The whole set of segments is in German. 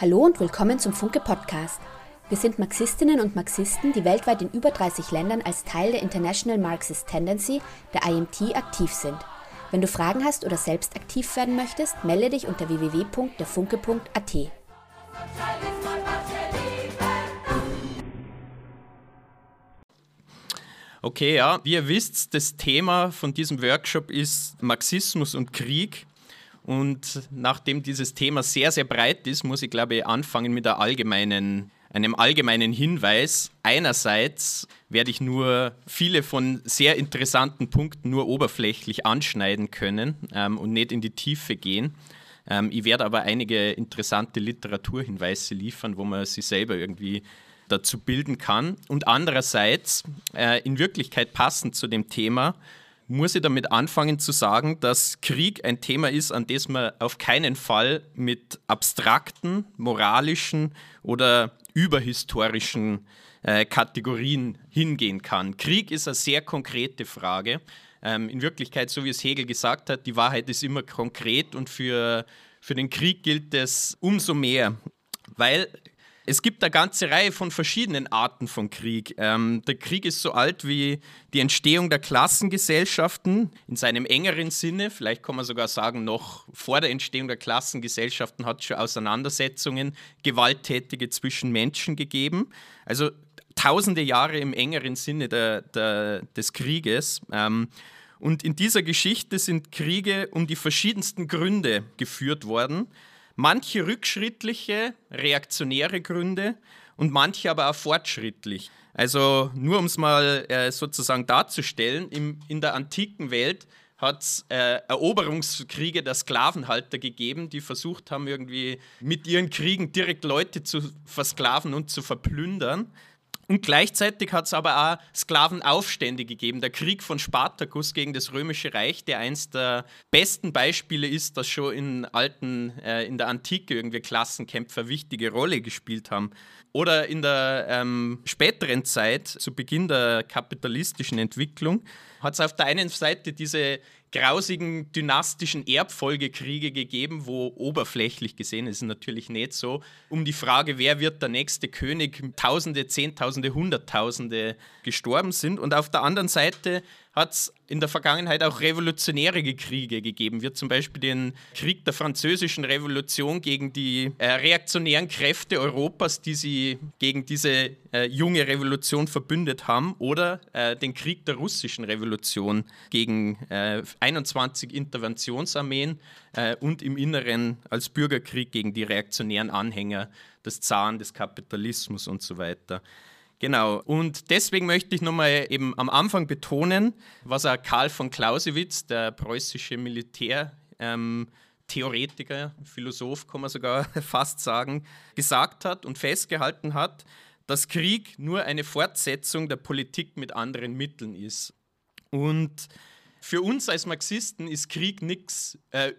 Hallo und willkommen zum Funke Podcast. Wir sind Marxistinnen und Marxisten, die weltweit in über 30 Ländern als Teil der International Marxist Tendency, der IMT, aktiv sind. Wenn du Fragen hast oder selbst aktiv werden möchtest, melde dich unter www.derfunke.at. Okay, ja, wie ihr wisst, das Thema von diesem Workshop ist Marxismus und Krieg. Und nachdem dieses Thema sehr, sehr breit ist, muss ich, glaube ich, anfangen mit allgemeinen, einem allgemeinen Hinweis. Einerseits werde ich nur viele von sehr interessanten Punkten nur oberflächlich anschneiden können ähm, und nicht in die Tiefe gehen. Ähm, ich werde aber einige interessante Literaturhinweise liefern, wo man sich selber irgendwie dazu bilden kann. Und andererseits, äh, in Wirklichkeit passend zu dem Thema, muss ich damit anfangen zu sagen, dass Krieg ein Thema ist, an das man auf keinen Fall mit abstrakten, moralischen oder überhistorischen äh, Kategorien hingehen kann. Krieg ist eine sehr konkrete Frage. Ähm, in Wirklichkeit, so wie es Hegel gesagt hat, die Wahrheit ist immer konkret und für, für den Krieg gilt es umso mehr, weil es gibt eine ganze Reihe von verschiedenen Arten von Krieg. Ähm, der Krieg ist so alt wie die Entstehung der Klassengesellschaften in seinem engeren Sinne. Vielleicht kann man sogar sagen, noch vor der Entstehung der Klassengesellschaften hat es schon Auseinandersetzungen, gewalttätige zwischen Menschen gegeben. Also tausende Jahre im engeren Sinne der, der, des Krieges. Ähm, und in dieser Geschichte sind Kriege um die verschiedensten Gründe geführt worden manche rückschrittliche, reaktionäre Gründe und manche aber auch fortschrittlich. Also nur um es mal äh, sozusagen darzustellen, im, in der antiken Welt hat es äh, Eroberungskriege der Sklavenhalter gegeben, die versucht haben, irgendwie mit ihren Kriegen direkt Leute zu versklaven und zu verplündern. Und gleichzeitig hat es aber auch Sklavenaufstände gegeben. Der Krieg von Spartacus gegen das Römische Reich, der eins der besten Beispiele ist, dass schon in alten, äh, in der Antike irgendwie Klassenkämpfer wichtige Rolle gespielt haben. Oder in der ähm, späteren Zeit, zu Beginn der kapitalistischen Entwicklung, hat es auf der einen Seite diese grausigen dynastischen Erbfolgekriege gegeben, wo oberflächlich gesehen ist natürlich nicht so, um die Frage, wer wird der nächste König, Tausende, Zehntausende, Hunderttausende gestorben sind. Und auf der anderen Seite hat es in der Vergangenheit auch revolutionäre Kriege gegeben, wie zum Beispiel den Krieg der Französischen Revolution gegen die äh, reaktionären Kräfte Europas, die sie gegen diese äh, junge Revolution verbündet haben, oder äh, den Krieg der Russischen Revolution gegen 21 äh, Interventionsarmeen äh, und im Inneren als Bürgerkrieg gegen die reaktionären Anhänger des Zaren, des Kapitalismus und so weiter. Genau, und deswegen möchte ich nochmal eben am Anfang betonen, was auch Karl von Clausewitz, der preußische Militärtheoretiker, ähm, Philosoph, kann man sogar fast sagen, gesagt hat und festgehalten hat, dass Krieg nur eine Fortsetzung der Politik mit anderen Mitteln ist. Und für uns als Marxisten ist Krieg nichts äh,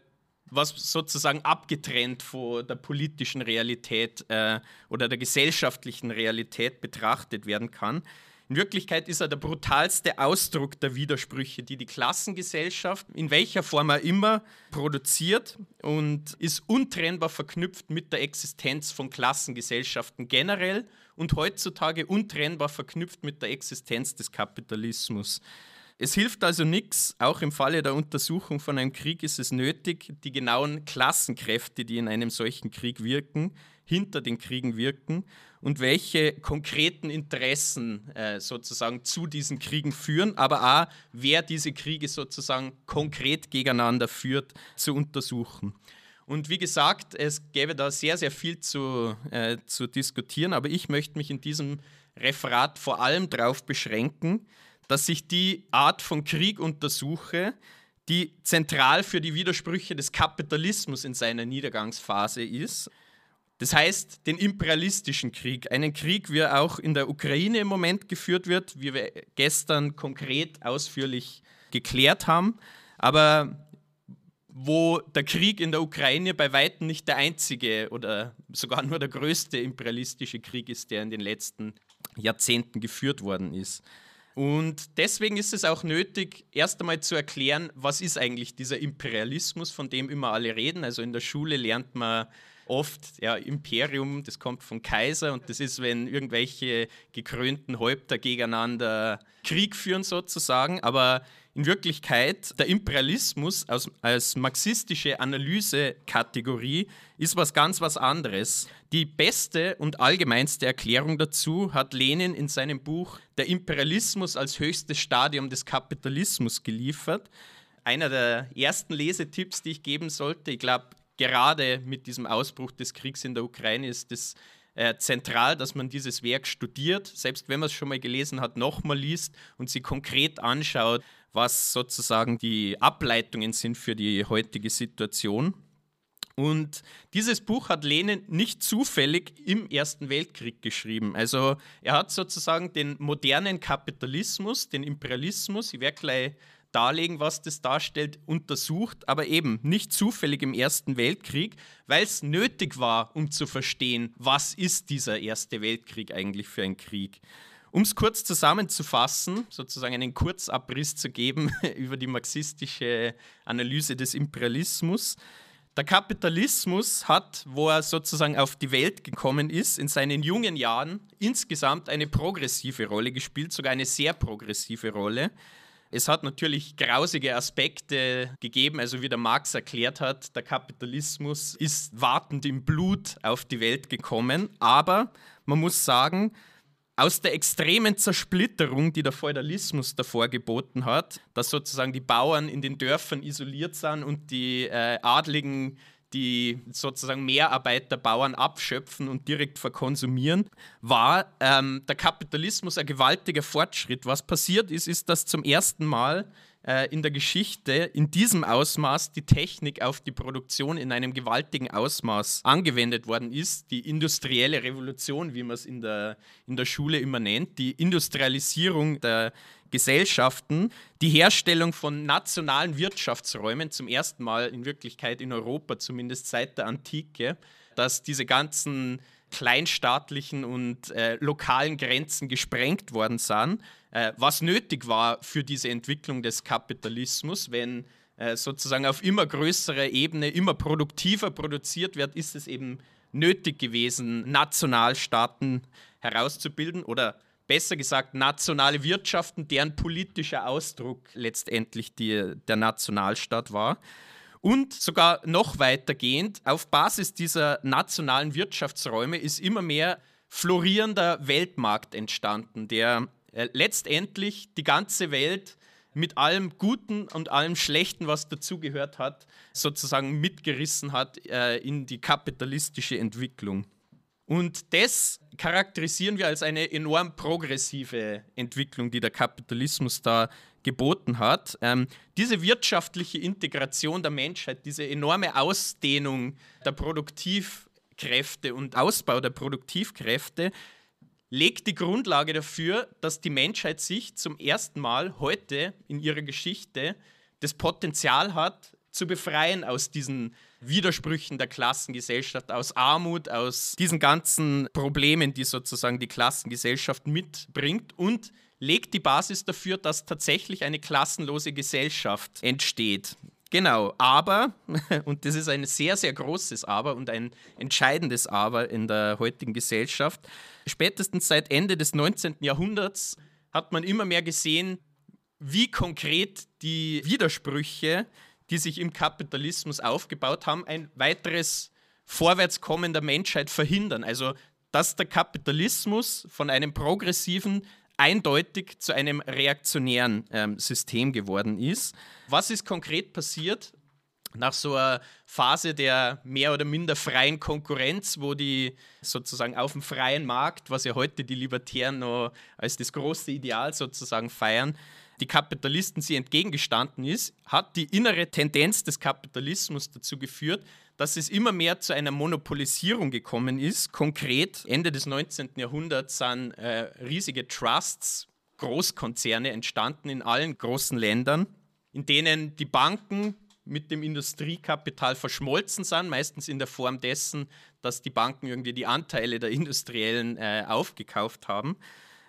was sozusagen abgetrennt von der politischen Realität äh, oder der gesellschaftlichen Realität betrachtet werden kann. In Wirklichkeit ist er der brutalste Ausdruck der Widersprüche, die die Klassengesellschaft in welcher Form er immer produziert und ist untrennbar verknüpft mit der Existenz von Klassengesellschaften generell und heutzutage untrennbar verknüpft mit der Existenz des Kapitalismus. Es hilft also nichts, auch im Falle der Untersuchung von einem Krieg ist es nötig, die genauen Klassenkräfte, die in einem solchen Krieg wirken, hinter den Kriegen wirken und welche konkreten Interessen äh, sozusagen zu diesen Kriegen führen, aber auch wer diese Kriege sozusagen konkret gegeneinander führt, zu untersuchen. Und wie gesagt, es gäbe da sehr, sehr viel zu, äh, zu diskutieren, aber ich möchte mich in diesem Referat vor allem darauf beschränken, dass ich die Art von Krieg untersuche, die zentral für die Widersprüche des Kapitalismus in seiner Niedergangsphase ist. Das heißt, den imperialistischen Krieg, einen Krieg, wie er auch in der Ukraine im Moment geführt wird, wie wir gestern konkret ausführlich geklärt haben, aber wo der Krieg in der Ukraine bei weitem nicht der einzige oder sogar nur der größte imperialistische Krieg ist, der in den letzten Jahrzehnten geführt worden ist. Und deswegen ist es auch nötig, erst einmal zu erklären, was ist eigentlich dieser Imperialismus, von dem immer alle reden. Also in der Schule lernt man oft ja, Imperium, das kommt vom Kaiser und das ist, wenn irgendwelche gekrönten Häupter gegeneinander Krieg führen sozusagen. Aber in Wirklichkeit der Imperialismus als, als marxistische Analysekategorie ist was ganz was anderes. Die beste und allgemeinste Erklärung dazu hat Lenin in seinem Buch Der Imperialismus als höchstes Stadium des Kapitalismus geliefert. Einer der ersten Lesetipps, die ich geben sollte, ich glaube, gerade mit diesem Ausbruch des Kriegs in der Ukraine ist es äh, zentral, dass man dieses Werk studiert, selbst wenn man es schon mal gelesen hat, nochmal liest und sich konkret anschaut, was sozusagen die Ableitungen sind für die heutige Situation. Und dieses Buch hat Lenin nicht zufällig im Ersten Weltkrieg geschrieben. Also er hat sozusagen den modernen Kapitalismus, den Imperialismus, ich werde gleich darlegen, was das darstellt, untersucht, aber eben nicht zufällig im Ersten Weltkrieg, weil es nötig war, um zu verstehen, was ist dieser Erste Weltkrieg eigentlich für ein Krieg. Um es kurz zusammenzufassen, sozusagen einen Kurzabriss zu geben über die marxistische Analyse des Imperialismus. Der Kapitalismus hat, wo er sozusagen auf die Welt gekommen ist, in seinen jungen Jahren insgesamt eine progressive Rolle gespielt, sogar eine sehr progressive Rolle. Es hat natürlich grausige Aspekte gegeben, also wie der Marx erklärt hat, der Kapitalismus ist wartend im Blut auf die Welt gekommen, aber man muss sagen, aus der extremen Zersplitterung, die der Feudalismus davor geboten hat, dass sozusagen die Bauern in den Dörfern isoliert sind und die äh, Adligen die sozusagen Mehrarbeit der Bauern abschöpfen und direkt verkonsumieren, war ähm, der Kapitalismus ein gewaltiger Fortschritt. Was passiert ist, ist, dass zum ersten Mal äh, in der Geschichte in diesem Ausmaß die Technik auf die Produktion in einem gewaltigen Ausmaß angewendet worden ist. Die industrielle Revolution, wie man es in der, in der Schule immer nennt, die Industrialisierung der Gesellschaften, die Herstellung von nationalen Wirtschaftsräumen zum ersten Mal in Wirklichkeit in Europa, zumindest seit der Antike, dass diese ganzen kleinstaatlichen und äh, lokalen Grenzen gesprengt worden sind äh, was nötig war für diese Entwicklung des Kapitalismus, wenn äh, sozusagen auf immer größerer Ebene immer produktiver produziert wird, ist es eben nötig gewesen, Nationalstaaten herauszubilden oder besser gesagt nationale Wirtschaften, deren politischer Ausdruck letztendlich die, der Nationalstaat war. Und sogar noch weitergehend, auf Basis dieser nationalen Wirtschaftsräume ist immer mehr florierender Weltmarkt entstanden, der letztendlich die ganze Welt mit allem Guten und allem Schlechten, was dazugehört hat, sozusagen mitgerissen hat äh, in die kapitalistische Entwicklung. Und das charakterisieren wir als eine enorm progressive Entwicklung, die der Kapitalismus da geboten hat. Ähm, diese wirtschaftliche Integration der Menschheit, diese enorme Ausdehnung der Produktivkräfte und Ausbau der Produktivkräfte legt die Grundlage dafür, dass die Menschheit sich zum ersten Mal heute in ihrer Geschichte das Potenzial hat, zu befreien aus diesen Widersprüchen der Klassengesellschaft, aus Armut, aus diesen ganzen Problemen, die sozusagen die Klassengesellschaft mitbringt und legt die Basis dafür, dass tatsächlich eine klassenlose Gesellschaft entsteht. Genau, aber, und das ist ein sehr, sehr großes Aber und ein entscheidendes Aber in der heutigen Gesellschaft, spätestens seit Ende des 19. Jahrhunderts hat man immer mehr gesehen, wie konkret die Widersprüche, die sich im Kapitalismus aufgebaut haben, ein weiteres Vorwärtskommen der Menschheit verhindern. Also, dass der Kapitalismus von einem progressiven eindeutig zu einem reaktionären ähm, System geworden ist. Was ist konkret passiert? Nach so einer Phase der mehr oder minder freien Konkurrenz, wo die sozusagen auf dem freien Markt, was ja heute die Libertären noch als das große Ideal sozusagen feiern, die Kapitalisten sie entgegengestanden ist, hat die innere Tendenz des Kapitalismus dazu geführt, dass es immer mehr zu einer Monopolisierung gekommen ist. Konkret Ende des 19. Jahrhunderts sind äh, riesige Trusts, Großkonzerne entstanden in allen großen Ländern, in denen die Banken mit dem Industriekapital verschmolzen sind, meistens in der Form dessen, dass die Banken irgendwie die Anteile der Industriellen äh, aufgekauft haben.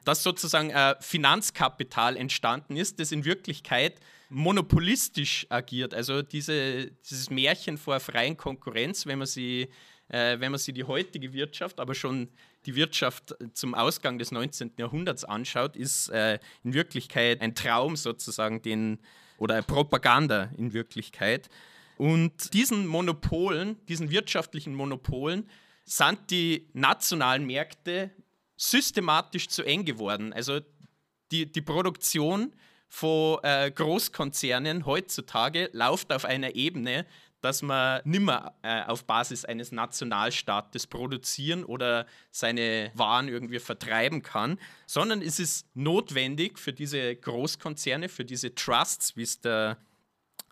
Dass sozusagen äh, Finanzkapital entstanden ist, das in Wirklichkeit monopolistisch agiert. Also diese, dieses Märchen vor freien Konkurrenz, wenn man sie äh, wenn man sich die heutige Wirtschaft, aber schon die Wirtschaft zum Ausgang des 19. Jahrhunderts anschaut, ist äh, in Wirklichkeit ein Traum sozusagen, den oder Propaganda in Wirklichkeit. Und diesen Monopolen, diesen wirtschaftlichen Monopolen, sind die nationalen Märkte systematisch zu eng geworden. Also die, die Produktion von äh, Großkonzernen heutzutage läuft auf einer Ebene, dass man nimmer äh, auf Basis eines Nationalstaates produzieren oder seine Waren irgendwie vertreiben kann, sondern es ist notwendig für diese Großkonzerne, für diese Trusts, wie es der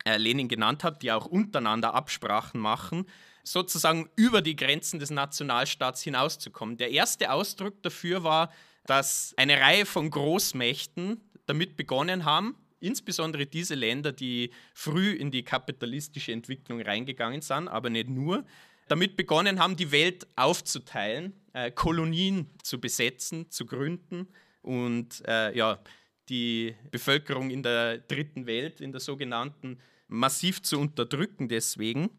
äh, Lenin genannt hat, die auch untereinander Absprachen machen, sozusagen über die Grenzen des Nationalstaats hinauszukommen. Der erste Ausdruck dafür war, dass eine Reihe von Großmächten damit begonnen haben, insbesondere diese Länder, die früh in die kapitalistische Entwicklung reingegangen sind, aber nicht nur, damit begonnen haben, die Welt aufzuteilen, äh, Kolonien zu besetzen, zu gründen und äh, ja, die Bevölkerung in der dritten Welt, in der sogenannten, massiv zu unterdrücken deswegen.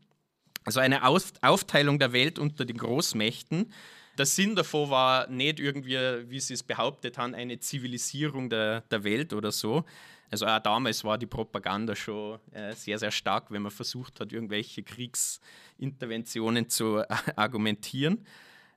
Also eine Auf Aufteilung der Welt unter den Großmächten. Der Sinn davon war nicht irgendwie, wie sie es behauptet haben, eine Zivilisierung der, der Welt oder so. Also auch damals war die Propaganda schon äh, sehr, sehr stark, wenn man versucht hat, irgendwelche Kriegsinterventionen zu äh, argumentieren.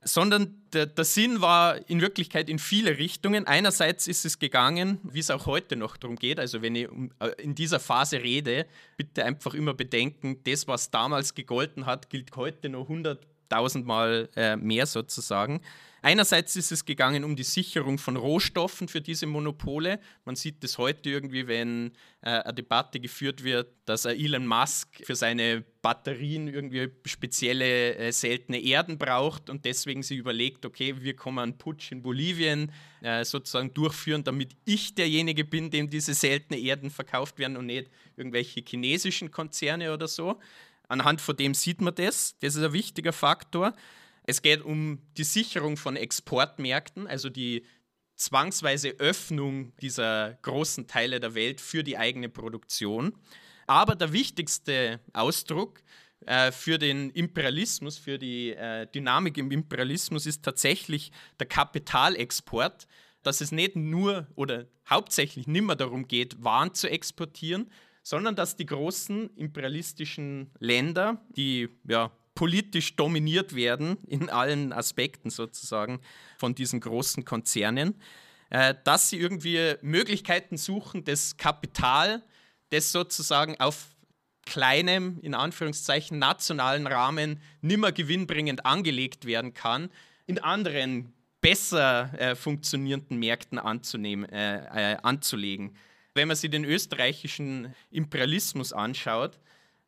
Sondern der, der, Sinn war in Wirklichkeit in viele Richtungen. Einerseits ist es gegangen, wie es auch heute noch darum geht. Also wenn ich äh, in dieser Phase rede, bitte einfach immer bedenken, das, was damals gegolten hat, gilt heute noch 100 tausendmal äh, mehr sozusagen. Einerseits ist es gegangen um die Sicherung von Rohstoffen für diese Monopole. Man sieht das heute irgendwie, wenn äh, eine Debatte geführt wird, dass Elon Musk für seine Batterien irgendwie spezielle äh, seltene Erden braucht und deswegen sich überlegt, okay, wir kommen einen Putsch in Bolivien äh, sozusagen durchführen, damit ich derjenige bin, dem diese seltene Erden verkauft werden und nicht irgendwelche chinesischen Konzerne oder so. Anhand von dem sieht man das. Das ist ein wichtiger Faktor. Es geht um die Sicherung von Exportmärkten, also die zwangsweise Öffnung dieser großen Teile der Welt für die eigene Produktion. Aber der wichtigste Ausdruck äh, für den Imperialismus, für die äh, Dynamik im Imperialismus ist tatsächlich der Kapitalexport, dass es nicht nur oder hauptsächlich nicht mehr darum geht, Waren zu exportieren, sondern dass die großen imperialistischen Länder, die ja politisch dominiert werden in allen Aspekten sozusagen von diesen großen Konzernen, äh, dass sie irgendwie Möglichkeiten suchen, das Kapital, das sozusagen auf kleinem, in Anführungszeichen, nationalen Rahmen nimmer gewinnbringend angelegt werden kann, in anderen besser äh, funktionierenden Märkten anzunehmen, äh, äh anzulegen wenn man sich den österreichischen Imperialismus anschaut,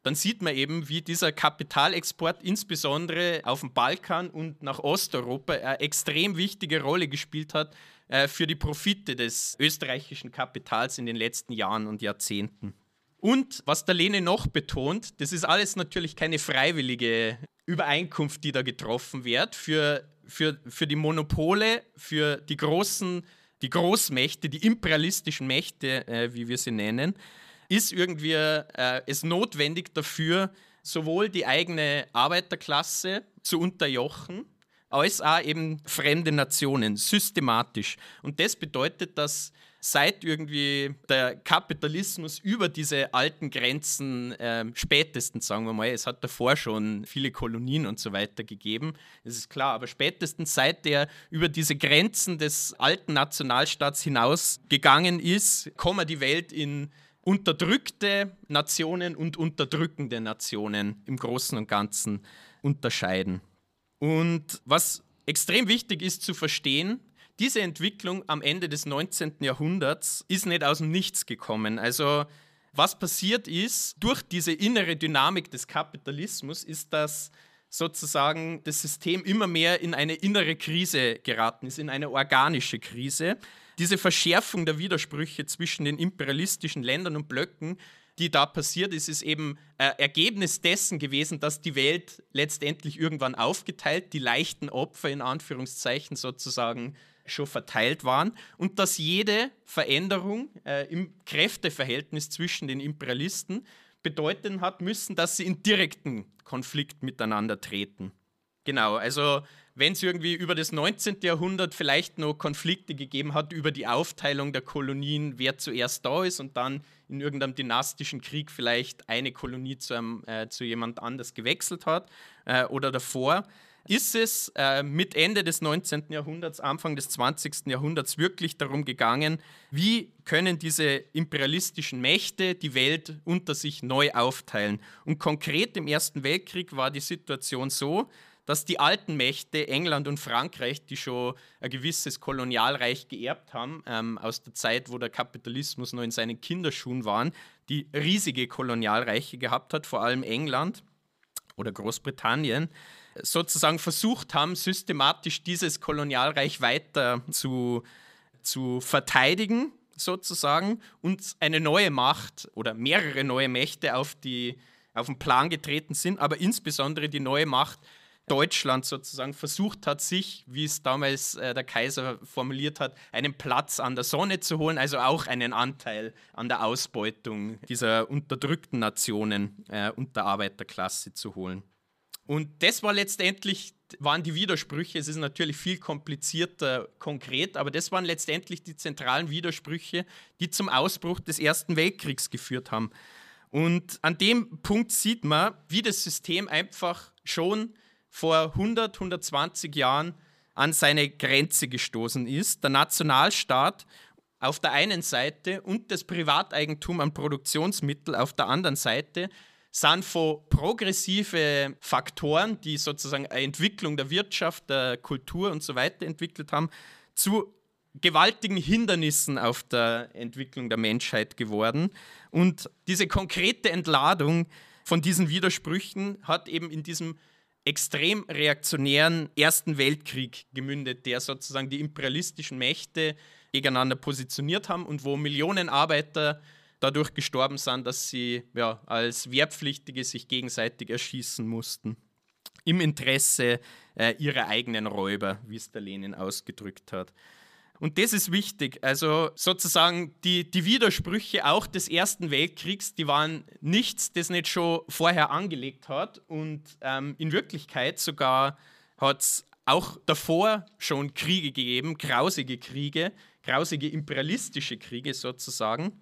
dann sieht man eben, wie dieser Kapitalexport insbesondere auf dem Balkan und nach Osteuropa eine extrem wichtige Rolle gespielt hat äh, für die Profite des österreichischen Kapitals in den letzten Jahren und Jahrzehnten. Und was der Lene noch betont, das ist alles natürlich keine freiwillige Übereinkunft, die da getroffen wird. Für, für, für die Monopole, für die großen die Großmächte, die imperialistischen Mächte, äh, wie wir sie nennen, ist irgendwie äh, es notwendig dafür, sowohl die eigene Arbeiterklasse zu unterjochen, als auch eben fremde Nationen, systematisch. Und das bedeutet, dass seit irgendwie der Kapitalismus über diese alten Grenzen äh, spätestens, sagen wir mal, es hat davor schon viele Kolonien und so weiter gegeben, das ist klar, aber spätestens seit der über diese Grenzen des alten Nationalstaats hinausgegangen ist, kommen die Welt in unterdrückte Nationen und unterdrückende Nationen im Großen und Ganzen unterscheiden. Und was extrem wichtig ist zu verstehen, diese Entwicklung am Ende des 19. Jahrhunderts ist nicht aus dem Nichts gekommen. Also was passiert ist, durch diese innere Dynamik des Kapitalismus, ist, dass sozusagen das System immer mehr in eine innere Krise geraten ist, in eine organische Krise. Diese Verschärfung der Widersprüche zwischen den imperialistischen Ländern und Blöcken, die da passiert ist, ist eben äh, Ergebnis dessen gewesen, dass die Welt letztendlich irgendwann aufgeteilt, die leichten Opfer in Anführungszeichen sozusagen schon verteilt waren und dass jede Veränderung äh, im Kräfteverhältnis zwischen den Imperialisten bedeuten hat müssen, dass sie in direkten Konflikt miteinander treten. Genau, also wenn es irgendwie über das 19. Jahrhundert vielleicht noch Konflikte gegeben hat über die Aufteilung der Kolonien, wer zuerst da ist und dann in irgendeinem dynastischen Krieg vielleicht eine Kolonie zu, einem, äh, zu jemand anders gewechselt hat äh, oder davor, ist es äh, mit Ende des 19. Jahrhunderts, Anfang des 20. Jahrhunderts wirklich darum gegangen, wie können diese imperialistischen Mächte die Welt unter sich neu aufteilen. Und konkret im Ersten Weltkrieg war die Situation so, dass die alten Mächte, England und Frankreich, die schon ein gewisses Kolonialreich geerbt haben, ähm, aus der Zeit, wo der Kapitalismus noch in seinen Kinderschuhen waren, die riesige Kolonialreiche gehabt hat, vor allem England oder Großbritannien, sozusagen versucht haben, systematisch dieses Kolonialreich weiter zu, zu verteidigen, sozusagen, und eine neue Macht oder mehrere neue Mächte auf, die, auf den Plan getreten sind, aber insbesondere die neue Macht Deutschland sozusagen versucht hat, sich, wie es damals äh, der Kaiser formuliert hat, einen Platz an der Sonne zu holen, also auch einen Anteil an der Ausbeutung dieser unterdrückten Nationen äh, und der Arbeiterklasse zu holen. Und das war letztendlich, waren die Widersprüche. Es ist natürlich viel komplizierter konkret, aber das waren letztendlich die zentralen Widersprüche, die zum Ausbruch des Ersten Weltkriegs geführt haben. Und an dem Punkt sieht man, wie das System einfach schon vor 100, 120 Jahren an seine Grenze gestoßen ist. Der Nationalstaat auf der einen Seite und das Privateigentum an Produktionsmitteln auf der anderen Seite sind von progressive Faktoren, die sozusagen eine Entwicklung der Wirtschaft, der Kultur und so weiter entwickelt haben, zu gewaltigen Hindernissen auf der Entwicklung der Menschheit geworden. Und diese konkrete Entladung von diesen Widersprüchen hat eben in diesem extrem reaktionären Ersten Weltkrieg gemündet, der sozusagen die imperialistischen Mächte gegeneinander positioniert haben und wo Millionen Arbeiter dadurch gestorben sind, dass sie ja, als Wehrpflichtige sich gegenseitig erschießen mussten. Im Interesse äh, ihrer eigenen Räuber, wie es der Lenin ausgedrückt hat. Und das ist wichtig. Also sozusagen die, die Widersprüche auch des Ersten Weltkriegs, die waren nichts, das nicht schon vorher angelegt hat. Und ähm, in Wirklichkeit sogar hat es auch davor schon Kriege gegeben, grausige Kriege, grausige imperialistische Kriege sozusagen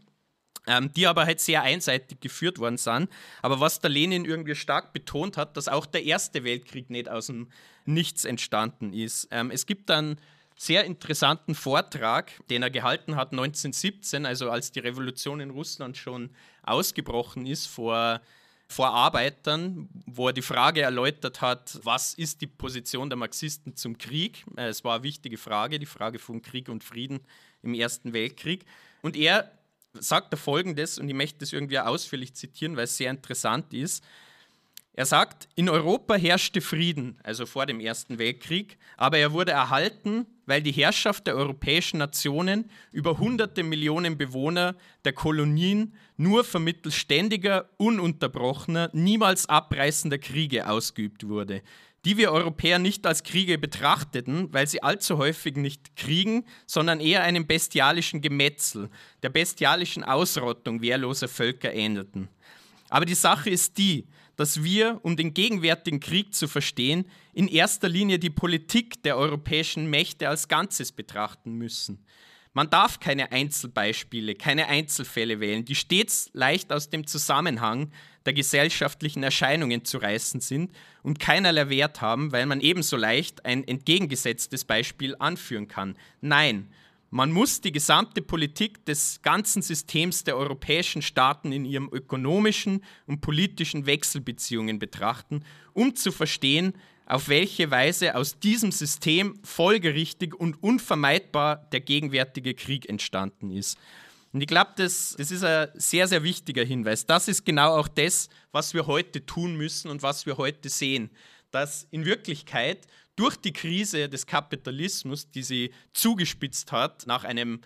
ähm, die aber halt sehr einseitig geführt worden sind. Aber was der Lenin irgendwie stark betont hat, dass auch der Erste Weltkrieg nicht aus dem Nichts entstanden ist. Ähm, es gibt einen sehr interessanten Vortrag, den er gehalten hat 1917, also als die Revolution in Russland schon ausgebrochen ist vor vor Arbeitern, wo er die Frage erläutert hat, was ist die Position der Marxisten zum Krieg? Äh, es war eine wichtige Frage, die Frage von Krieg und Frieden im Ersten Weltkrieg. Und er sagt er folgendes, und ich möchte das irgendwie ausführlich zitieren, weil es sehr interessant ist. Er sagt, in Europa herrschte Frieden, also vor dem Ersten Weltkrieg, aber er wurde erhalten, weil die Herrschaft der europäischen Nationen über hunderte Millionen Bewohner der Kolonien nur vermittels ständiger, ununterbrochener, niemals abreißender Kriege ausgeübt wurde die wir Europäer nicht als Kriege betrachteten, weil sie allzu häufig nicht Kriegen, sondern eher einem bestialischen Gemetzel, der bestialischen Ausrottung wehrloser Völker ähnelten. Aber die Sache ist die, dass wir, um den gegenwärtigen Krieg zu verstehen, in erster Linie die Politik der europäischen Mächte als Ganzes betrachten müssen. Man darf keine Einzelbeispiele, keine Einzelfälle wählen, die stets leicht aus dem Zusammenhang der gesellschaftlichen Erscheinungen zu reißen sind und keinerlei Wert haben, weil man ebenso leicht ein entgegengesetztes Beispiel anführen kann. Nein, man muss die gesamte Politik des ganzen Systems der europäischen Staaten in ihren ökonomischen und politischen Wechselbeziehungen betrachten, um zu verstehen, auf welche Weise aus diesem System folgerichtig und unvermeidbar der gegenwärtige Krieg entstanden ist. Und ich glaube, das, das ist ein sehr, sehr wichtiger Hinweis. Das ist genau auch das, was wir heute tun müssen und was wir heute sehen. Dass in Wirklichkeit durch die Krise des Kapitalismus, die sie zugespitzt hat, nach einem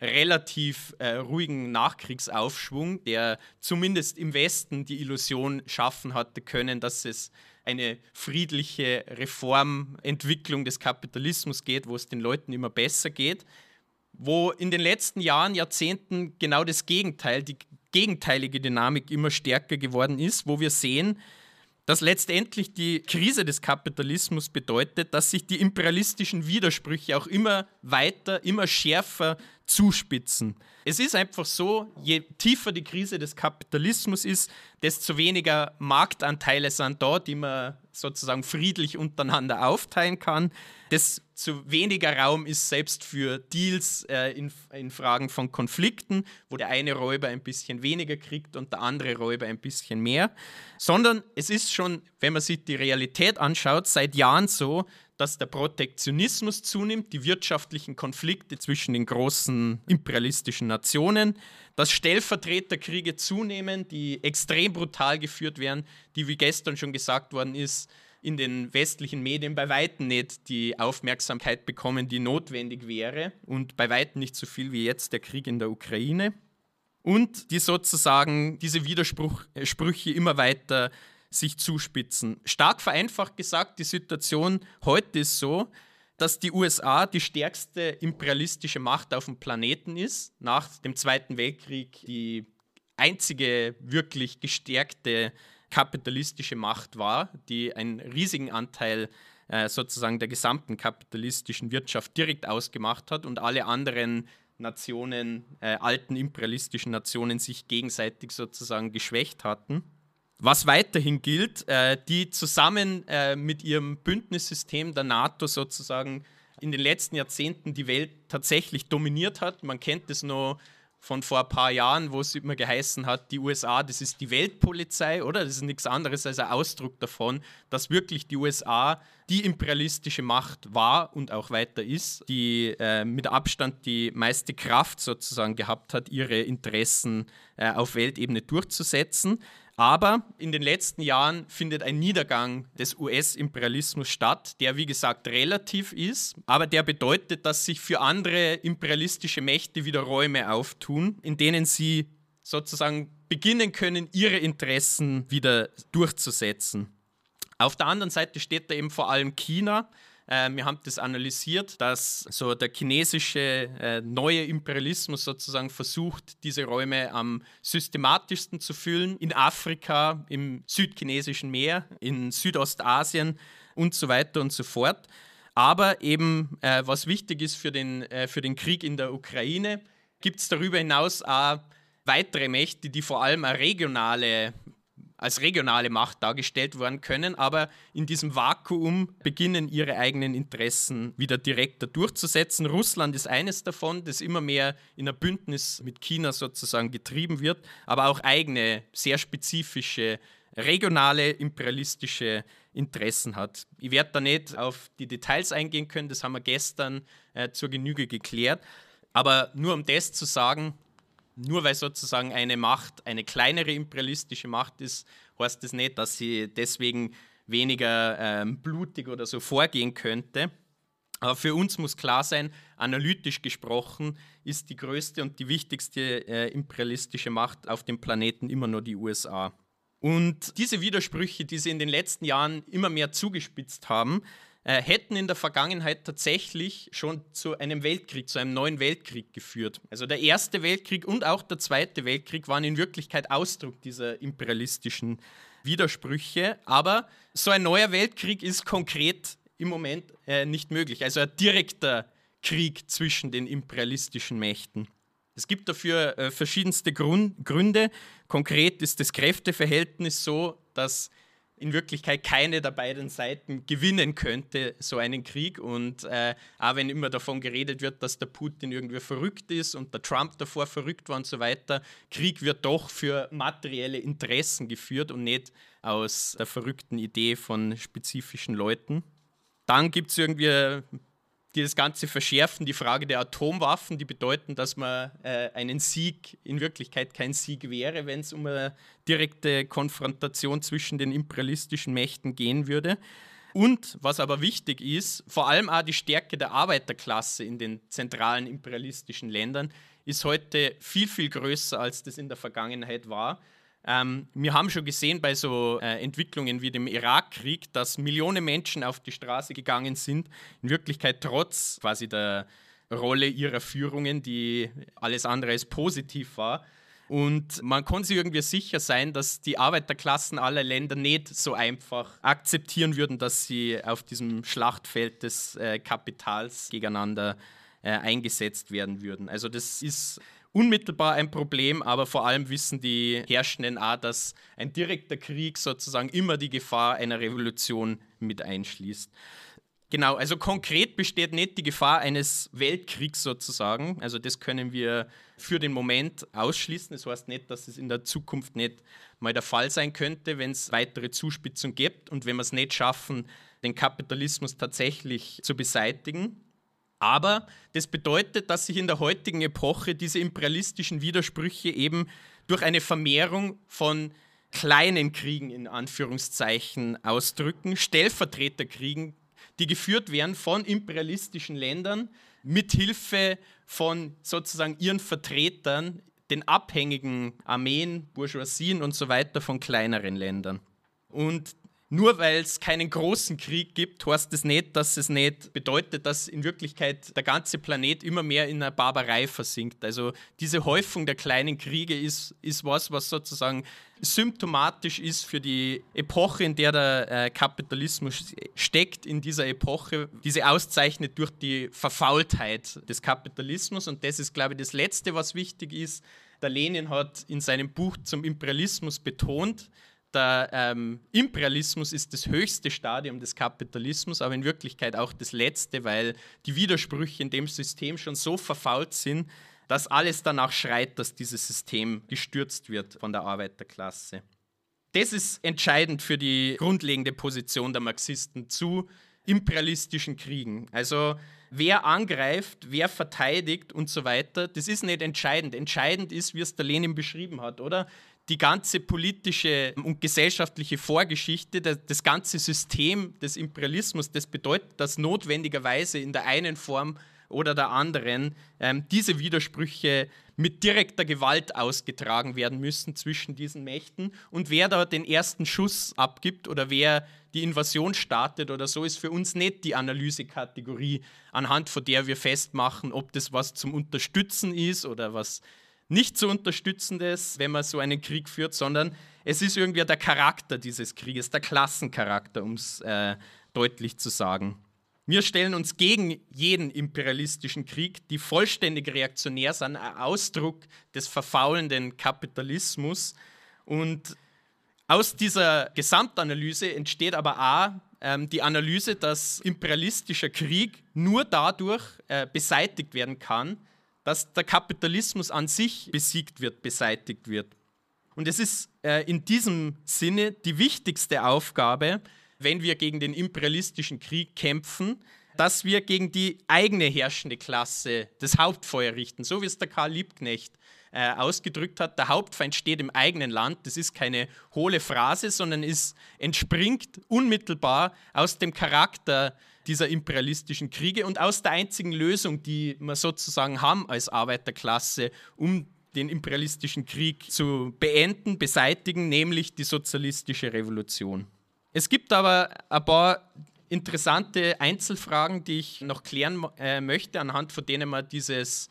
relativ äh, ruhigen Nachkriegsaufschwung, der zumindest im Westen die Illusion schaffen hatte können, dass es eine friedliche Reformentwicklung des Kapitalismus geht, wo es den Leuten immer besser geht wo in den letzten Jahren, Jahrzehnten genau das Gegenteil, die gegenteilige Dynamik immer stärker geworden ist, wo wir sehen, dass letztendlich die Krise des Kapitalismus bedeutet, dass sich die imperialistischen Widersprüche auch immer weiter, immer schärfer zuspitzen. Es ist einfach so, je tiefer die Krise des Kapitalismus ist, desto weniger Marktanteile sind da, die man sozusagen friedlich untereinander aufteilen kann, desto weniger Raum ist selbst für Deals äh, in, in Fragen von Konflikten, wo der eine Räuber ein bisschen weniger kriegt und der andere Räuber ein bisschen mehr, sondern es ist schon, wenn man sich die Realität anschaut, seit Jahren so, dass der Protektionismus zunimmt, die wirtschaftlichen Konflikte zwischen den großen imperialistischen Nationen, dass Stellvertreterkriege zunehmen, die extrem brutal geführt werden, die, wie gestern schon gesagt worden ist, in den westlichen Medien bei weitem nicht die Aufmerksamkeit bekommen, die notwendig wäre und bei weitem nicht so viel wie jetzt der Krieg in der Ukraine. Und die sozusagen diese Widersprüche immer weiter sich zuspitzen. Stark vereinfacht gesagt, die Situation heute ist so, dass die USA die stärkste imperialistische Macht auf dem Planeten ist, nach dem Zweiten Weltkrieg die einzige wirklich gestärkte kapitalistische Macht war, die einen riesigen Anteil äh, sozusagen der gesamten kapitalistischen Wirtschaft direkt ausgemacht hat und alle anderen Nationen, äh, alten imperialistischen Nationen sich gegenseitig sozusagen geschwächt hatten. Was weiterhin gilt, äh, die zusammen äh, mit ihrem Bündnissystem der NATO sozusagen in den letzten Jahrzehnten die Welt tatsächlich dominiert hat. Man kennt es noch von vor ein paar Jahren, wo es immer geheißen hat, die USA, das ist die Weltpolizei, oder? Das ist nichts anderes als ein Ausdruck davon, dass wirklich die USA die imperialistische Macht war und auch weiter ist, die äh, mit Abstand die meiste Kraft sozusagen gehabt hat, ihre Interessen äh, auf Weltebene durchzusetzen. Aber in den letzten Jahren findet ein Niedergang des US-Imperialismus statt, der wie gesagt relativ ist, aber der bedeutet, dass sich für andere imperialistische Mächte wieder Räume auftun, in denen sie sozusagen beginnen können, ihre Interessen wieder durchzusetzen. Auf der anderen Seite steht da eben vor allem China, äh, wir haben das analysiert, dass so der chinesische äh, neue Imperialismus sozusagen versucht, diese Räume am systematischsten zu füllen. In Afrika, im südchinesischen Meer, in Südostasien und so weiter und so fort. Aber eben, äh, was wichtig ist für den, äh, für den Krieg in der Ukraine, gibt es darüber hinaus auch weitere Mächte, die vor allem eine regionale als regionale Macht dargestellt werden können, aber in diesem Vakuum beginnen ihre eigenen Interessen wieder direkter durchzusetzen. Russland ist eines davon, das immer mehr in ein Bündnis mit China sozusagen getrieben wird, aber auch eigene, sehr spezifische regionale imperialistische Interessen hat. Ich werde da nicht auf die Details eingehen können, das haben wir gestern äh, zur Genüge geklärt. Aber nur um das zu sagen, nur weil sozusagen eine Macht eine kleinere imperialistische Macht ist, heißt das nicht, dass sie deswegen weniger ähm, blutig oder so vorgehen könnte. Aber für uns muss klar sein, analytisch gesprochen ist die größte und die wichtigste äh, imperialistische Macht auf dem Planeten immer nur die USA. Und diese Widersprüche, die sie in den letzten Jahren immer mehr zugespitzt haben, äh, hätten in der Vergangenheit tatsächlich schon zu einem Weltkrieg, zu einem neuen Weltkrieg geführt. Also der Erste Weltkrieg und auch der Zweite Weltkrieg waren in Wirklichkeit Ausdruck dieser imperialistischen Widersprüche. Aber so ein neuer Weltkrieg ist konkret im Moment äh, nicht möglich. Also ein direkter Krieg zwischen den imperialistischen Mächten. Es gibt dafür äh, verschiedenste Grund Gründe. Konkret ist das Kräfteverhältnis so, dass in Wirklichkeit keine der beiden Seiten gewinnen könnte, so einen Krieg. Und äh, auch wenn immer davon geredet wird, dass der Putin irgendwie verrückt ist und der Trump davor verrückt war und so weiter, Krieg wird doch für materielle Interessen geführt und nicht aus der verrückten Idee von spezifischen Leuten. Dann gibt es irgendwie die das Ganze verschärfen, die Frage der Atomwaffen, die bedeuten, dass man äh, einen Sieg in Wirklichkeit kein Sieg wäre, wenn es um eine direkte Konfrontation zwischen den imperialistischen Mächten gehen würde. Und was aber wichtig ist, vor allem auch die Stärke der Arbeiterklasse in den zentralen imperialistischen Ländern ist heute viel, viel größer, als das in der Vergangenheit war. Ähm, wir haben schon gesehen bei so äh, Entwicklungen wie dem Irakkrieg, dass Millionen Menschen auf die Straße gegangen sind, in Wirklichkeit trotz quasi der Rolle ihrer Führungen, die alles andere als positiv war. Und man kann sich irgendwie sicher sein, dass die Arbeiterklassen aller Länder nicht so einfach akzeptieren würden, dass sie auf diesem Schlachtfeld des äh, Kapitals gegeneinander äh, eingesetzt werden würden. Also das ist unmittelbar ein Problem, aber vor allem wissen die Herrschenden auch, dass ein direkter Krieg sozusagen immer die Gefahr einer Revolution mit einschließt. Genau, also konkret besteht nicht die Gefahr eines Weltkriegs sozusagen. Also das können wir für den Moment ausschließen. Das heißt nicht, dass es in der Zukunft nicht mal der Fall sein könnte, wenn es weitere Zuspitzung gibt und wenn wir es nicht schaffen, den Kapitalismus tatsächlich zu beseitigen. Aber das bedeutet, dass sich in der heutigen Epoche diese imperialistischen Widersprüche eben durch eine Vermehrung von kleinen Kriegen in Anführungszeichen ausdrücken, Stellvertreterkriegen, die geführt werden von imperialistischen Ländern mit Hilfe von sozusagen ihren Vertretern, den abhängigen Armeen, Bourgeoisien und so weiter von kleineren Ländern. Und nur weil es keinen großen Krieg gibt, heißt das nicht, dass es nicht bedeutet, dass in Wirklichkeit der ganze Planet immer mehr in einer Barbarei versinkt. Also diese Häufung der kleinen Kriege ist, ist was, was sozusagen symptomatisch ist für die Epoche, in der der äh, Kapitalismus steckt, in dieser Epoche, diese auszeichnet durch die Verfaultheit des Kapitalismus. Und das ist, glaube ich, das Letzte, was wichtig ist. Der Lenin hat in seinem Buch zum Imperialismus betont, der ähm, Imperialismus ist das höchste Stadium des Kapitalismus, aber in Wirklichkeit auch das letzte, weil die Widersprüche in dem System schon so verfault sind, dass alles danach schreit, dass dieses System gestürzt wird von der Arbeiterklasse. Das ist entscheidend für die grundlegende Position der Marxisten zu imperialistischen Kriegen. Also wer angreift, wer verteidigt und so weiter, das ist nicht entscheidend. Entscheidend ist, wie es der Lenin beschrieben hat, oder? Die ganze politische und gesellschaftliche Vorgeschichte, das, ganze System des Imperialismus, das bedeutet, dass notwendigerweise in der einen Form oder der anderen ähm, diese Widersprüche mit direkter Gewalt ausgetragen werden müssen zwischen diesen Mächten. Und wer da den ersten Schuss abgibt oder wer die Invasion startet oder so, ist für uns nicht die Analysekategorie, anhand von der wir festmachen, ob das was zum Unterstützen ist oder was nicht zu unterstützendes, wenn man so einen Krieg führt, sondern es ist irgendwie der Charakter dieses Krieges, der Klassencharakter, um es äh, deutlich zu sagen. Wir stellen uns gegen jeden imperialistischen Krieg, die vollständig reaktionär sind, ein Ausdruck des verfaulenden Kapitalismus. Und aus dieser Gesamtanalyse entsteht aber auch ähm, die Analyse, dass imperialistischer Krieg nur dadurch äh, beseitigt werden kann, dass der Kapitalismus an sich besiegt wird, beseitigt wird. Und es ist äh, in diesem Sinne die wichtigste Aufgabe, wenn wir gegen den imperialistischen Krieg kämpfen, dass wir gegen die eigene herrschende Klasse das Hauptfeuer richten, so wie es der Karl Liebknecht äh, ausgedrückt hat. Der Hauptfeind steht im eigenen Land. Das ist keine hohle Phrase, sondern es entspringt unmittelbar aus dem Charakter dieser imperialistischen Kriege und aus der einzigen Lösung, die wir sozusagen haben als Arbeiterklasse, um den imperialistischen Krieg zu beenden, beseitigen, nämlich die sozialistische Revolution. Es gibt aber ein paar interessante Einzelfragen, die ich noch klären äh, möchte, anhand von denen man dieses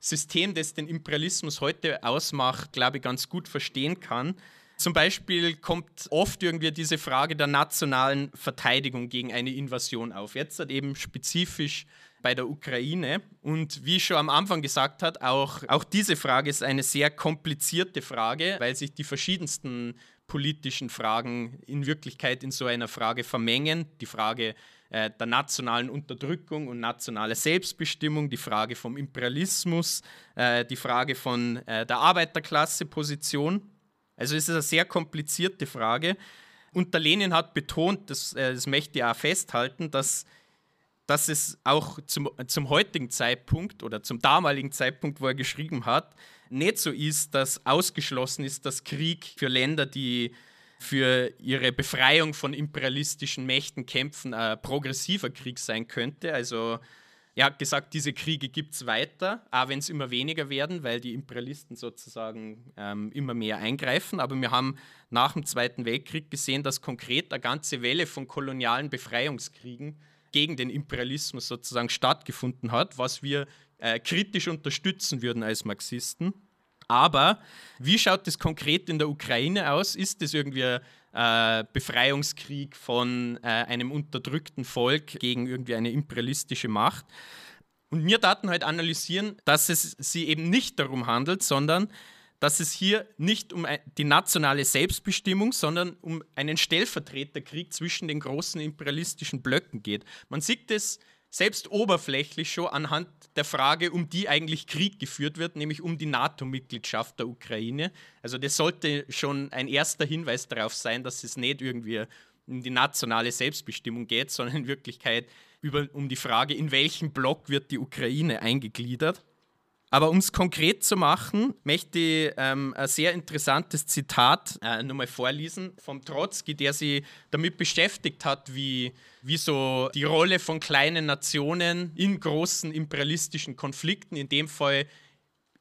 System, das den Imperialismus heute ausmacht, glaube ich, ganz gut verstehen kann. Zum Beispiel kommt oft irgendwie diese Frage der nationalen Verteidigung gegen eine Invasion auf. Jetzt halt eben spezifisch bei der Ukraine. Und wie ich schon am Anfang gesagt hat, auch, auch diese Frage ist eine sehr komplizierte Frage, weil sich die verschiedensten politischen Fragen in Wirklichkeit in so einer Frage vermengen. Die Frage äh, der nationalen Unterdrückung und nationale Selbstbestimmung, die Frage vom Imperialismus, äh, die Frage von äh, der Arbeiterklasse-Position. Also es ist eine sehr komplizierte Frage. Und der Lenin hat betont, das, äh, das möchte ich auch festhalten, dass, dass es auch zum, zum heutigen Zeitpunkt oder zum damaligen Zeitpunkt, wo er geschrieben hat, nicht so ist, dass ausgeschlossen ist, dass Krieg für Länder, die für ihre Befreiung von imperialistischen Mächten kämpfen, ein progressiver Krieg sein könnte. Also er hat gesagt, diese Kriege gibt es weiter, auch wenn es immer weniger werden, weil die Imperialisten sozusagen ähm, immer mehr eingreifen. Aber wir haben nach dem Zweiten Weltkrieg gesehen, dass konkret eine ganze Welle von kolonialen Befreiungskriegen gegen den Imperialismus sozusagen stattgefunden hat, was wir äh, kritisch unterstützen würden als Marxisten. Aber wie schaut das konkret in der Ukraine aus? Ist das irgendwie äh, Befreiungskrieg von äh, einem unterdrückten Volk gegen irgendwie eine imperialistische Macht? Und wir Daten halt analysieren, dass es sich eben nicht darum handelt, sondern dass es hier nicht um die nationale Selbstbestimmung, sondern um einen Stellvertreterkrieg zwischen den großen imperialistischen Blöcken geht. Man sieht es selbst oberflächlich schon anhand der Frage, um die eigentlich Krieg geführt wird, nämlich um die NATO-Mitgliedschaft der Ukraine. Also das sollte schon ein erster Hinweis darauf sein, dass es nicht irgendwie um die nationale Selbstbestimmung geht, sondern in Wirklichkeit über, um die Frage, in welchen Block wird die Ukraine eingegliedert. Aber um es konkret zu machen, möchte ich ähm, ein sehr interessantes Zitat äh, nochmal vorlesen vom Trotzki, der sich damit beschäftigt hat, wie, wie so die Rolle von kleinen Nationen in großen imperialistischen Konflikten, in dem Fall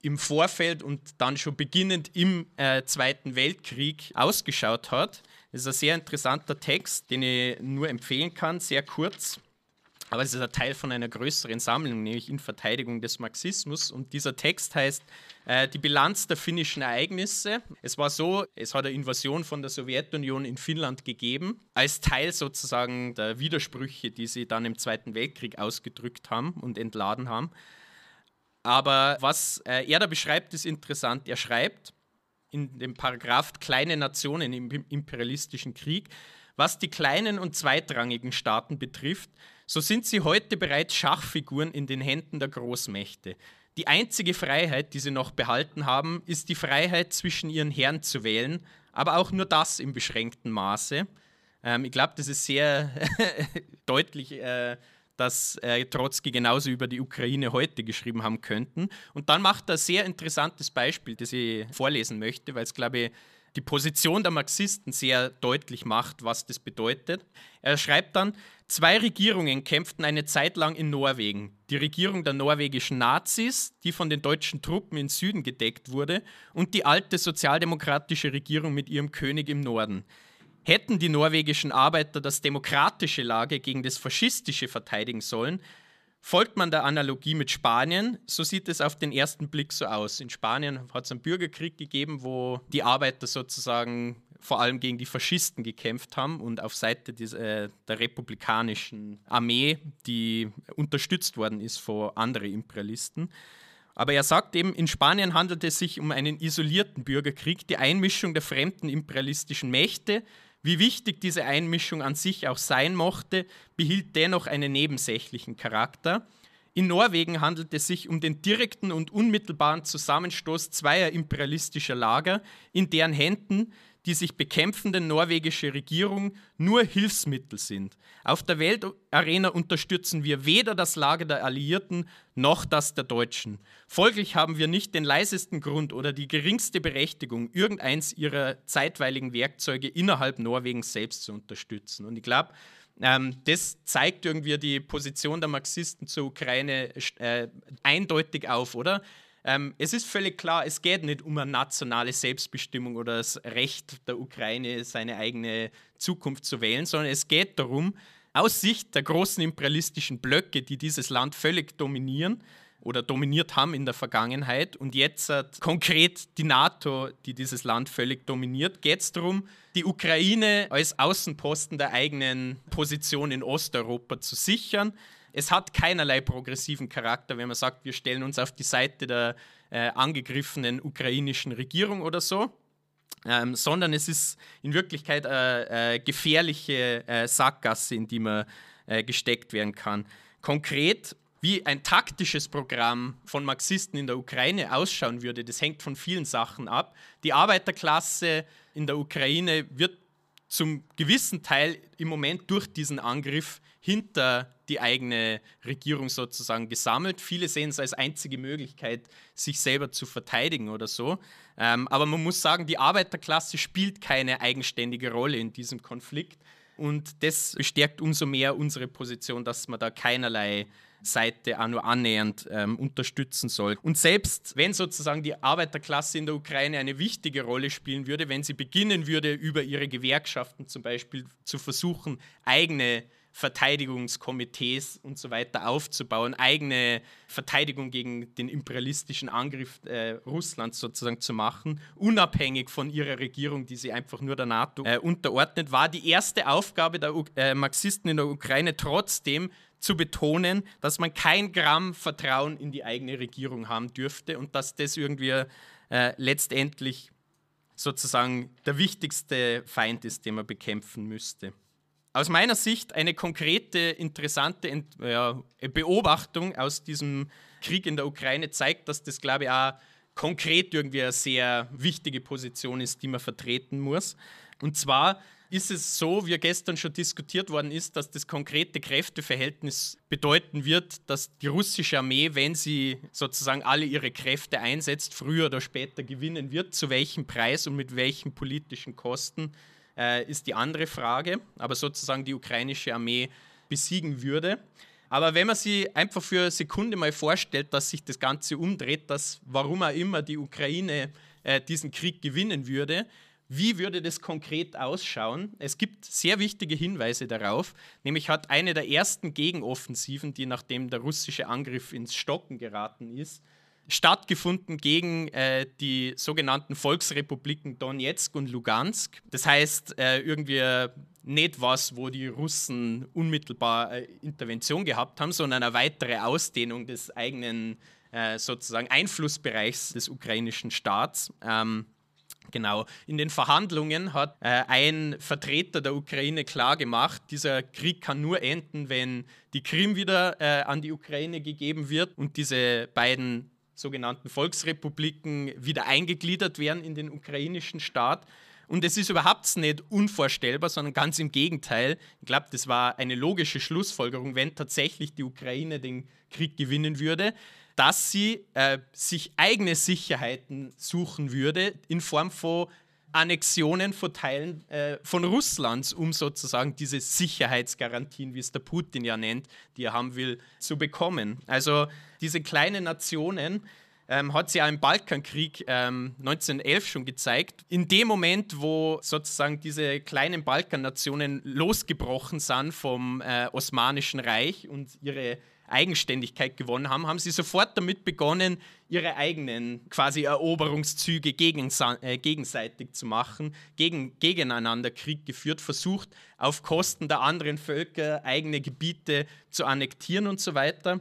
im Vorfeld und dann schon beginnend im äh, Zweiten Weltkrieg ausgeschaut hat. Das ist ein sehr interessanter Text, den ich nur empfehlen kann, sehr kurz. Aber es ist ein Teil von einer größeren Sammlung, nämlich in Verteidigung des Marxismus. Und dieser Text heißt äh, Die Bilanz der finnischen Ereignisse. Es war so, es hat eine Invasion von der Sowjetunion in Finnland gegeben, als Teil sozusagen der Widersprüche, die sie dann im Zweiten Weltkrieg ausgedrückt haben und entladen haben. Aber was äh, er da beschreibt, ist interessant. Er schreibt in dem Paragraph Kleine Nationen im imperialistischen Krieg, was die kleinen und zweitrangigen Staaten betrifft, so sind sie heute bereits Schachfiguren in den Händen der Großmächte. Die einzige Freiheit, die sie noch behalten haben, ist die Freiheit, zwischen ihren Herren zu wählen, aber auch nur das im beschränkten Maße. Ähm, ich glaube, das ist sehr deutlich, äh, dass äh, Trotzki genauso über die Ukraine heute geschrieben haben könnten. Und dann macht er ein sehr interessantes Beispiel, das ich vorlesen möchte, weil es, glaube ich, die Position der Marxisten sehr deutlich macht, was das bedeutet. Er schreibt dann, zwei Regierungen kämpften eine Zeit lang in Norwegen. Die Regierung der norwegischen Nazis, die von den deutschen Truppen im Süden gedeckt wurde, und die alte sozialdemokratische Regierung mit ihrem König im Norden. Hätten die norwegischen Arbeiter das demokratische Lager gegen das faschistische verteidigen sollen, Folgt man der Analogie mit Spanien, so sieht es auf den ersten Blick so aus. In Spanien hat es einen Bürgerkrieg gegeben, wo die Arbeiter sozusagen vor allem gegen die Faschisten gekämpft haben und auf Seite des, äh, der republikanischen Armee, die unterstützt worden ist von anderen Imperialisten. Aber er sagt eben, in Spanien handelt es sich um einen isolierten Bürgerkrieg, die Einmischung der fremden imperialistischen Mächte, wie wichtig diese Einmischung an sich auch sein mochte, behielt dennoch einen nebensächlichen Charakter. In Norwegen handelt es sich um den direkten und unmittelbaren Zusammenstoß zweier imperialistischer Lager, in deren Händen die sich bekämpfende norwegische Regierung nur Hilfsmittel sind. Auf der Weltarena unterstützen wir weder das Lager der Alliierten noch das der Deutschen. Folglich haben wir nicht den leisesten Grund oder die geringste Berechtigung, irgendeins ihrer zeitweiligen Werkzeuge innerhalb Norwegens selbst zu unterstützen. Und ich glaube, ähm, das zeigt irgendwie die Position der Marxisten zur Ukraine äh, eindeutig auf, oder? Ähm, es ist völlig klar, es geht nicht um eine nationale Selbstbestimmung oder das Recht der Ukraine, seine eigene Zukunft zu wählen, sondern es geht darum, aus Sicht der großen imperialistischen Blöcke, die dieses Land völlig dominieren oder dominiert haben in der Vergangenheit und jetzt hat konkret die NATO, die dieses Land völlig dominiert, geht es darum, die Ukraine als Außenposten der eigenen Position in Osteuropa zu sichern es hat keinerlei progressiven Charakter, wenn man sagt, wir stellen uns auf die Seite der äh, angegriffenen ukrainischen Regierung oder so. Ähm, sondern es ist in Wirklichkeit eine, eine gefährliche äh, Sackgasse, in die man äh, gesteckt werden kann. Konkret, wie ein taktisches Programm von Marxisten in der Ukraine ausschauen würde, das hängt von vielen Sachen ab. Die Arbeiterklasse in der Ukraine wird zum gewissen Teil im Moment durch diesen Angriff hinter die eigene Regierung sozusagen gesammelt. Viele sehen es als einzige Möglichkeit, sich selber zu verteidigen oder so. Ähm, aber man muss sagen, die Arbeiterklasse spielt keine eigenständige Rolle in diesem Konflikt. Und das bestärkt umso mehr unsere Position, dass man da keinerlei Seite auch nur annähernd ähm, unterstützen soll. Und selbst wenn sozusagen die Arbeiterklasse in der Ukraine eine wichtige Rolle spielen würde, wenn sie beginnen würde, über ihre Gewerkschaften zum Beispiel zu versuchen, eigene Verteidigungskomitees und so weiter aufzubauen, eigene Verteidigung gegen den imperialistischen Angriff äh, Russlands sozusagen zu machen, unabhängig von ihrer Regierung, die sie einfach nur der NATO äh, unterordnet, war die erste Aufgabe der U äh, Marxisten in der Ukraine trotzdem zu betonen, dass man kein Gramm Vertrauen in die eigene Regierung haben dürfte und dass das irgendwie äh, letztendlich sozusagen der wichtigste Feind ist, den man bekämpfen müsste. Aus meiner Sicht eine konkrete, interessante Ent ja, Beobachtung aus diesem Krieg in der Ukraine zeigt, dass das, glaube ich, auch konkret irgendwie eine sehr wichtige Position ist, die man vertreten muss. Und zwar ist es so, wie gestern schon diskutiert worden ist, dass das konkrete Kräfteverhältnis bedeuten wird, dass die russische Armee, wenn sie sozusagen alle ihre Kräfte einsetzt, früher oder später gewinnen wird. Zu welchem Preis und mit welchen politischen Kosten äh, ist die andere Frage. Aber sozusagen die ukrainische Armee besiegen würde. Aber wenn man sich einfach für eine Sekunde mal vorstellt, dass sich das Ganze umdreht, dass warum auch immer die Ukraine äh, diesen Krieg gewinnen würde, wie würde das konkret ausschauen? Es gibt sehr wichtige Hinweise darauf. Nämlich hat eine der ersten Gegenoffensiven, die nachdem der russische Angriff ins Stocken geraten ist, stattgefunden gegen äh, die sogenannten Volksrepubliken Donetsk und Lugansk. Das heißt, äh, irgendwie nicht was, wo die Russen unmittelbar äh, Intervention gehabt haben, sondern eine weitere Ausdehnung des eigenen äh, sozusagen Einflussbereichs des ukrainischen Staats. Ähm, Genau. In den Verhandlungen hat äh, ein Vertreter der Ukraine klargemacht, dieser Krieg kann nur enden, wenn die Krim wieder äh, an die Ukraine gegeben wird und diese beiden sogenannten Volksrepubliken wieder eingegliedert werden in den ukrainischen Staat. Und es ist überhaupt nicht unvorstellbar, sondern ganz im Gegenteil. Ich glaube, das war eine logische Schlussfolgerung, wenn tatsächlich die Ukraine den Krieg gewinnen würde, dass sie äh, sich eigene Sicherheiten suchen würde in Form von Annexionen von Teilen äh, von Russlands, um sozusagen diese Sicherheitsgarantien, wie es der Putin ja nennt, die er haben will, zu bekommen. Also diese kleinen Nationen ähm, hat sie ja im Balkankrieg ähm, 1911 schon gezeigt. In dem Moment, wo sozusagen diese kleinen Balkannationen losgebrochen sind vom äh, Osmanischen Reich und ihre Eigenständigkeit gewonnen haben, haben sie sofort damit begonnen, ihre eigenen quasi Eroberungszüge äh, gegenseitig zu machen, gegen, gegeneinander Krieg geführt, versucht auf Kosten der anderen Völker eigene Gebiete zu annektieren und so weiter.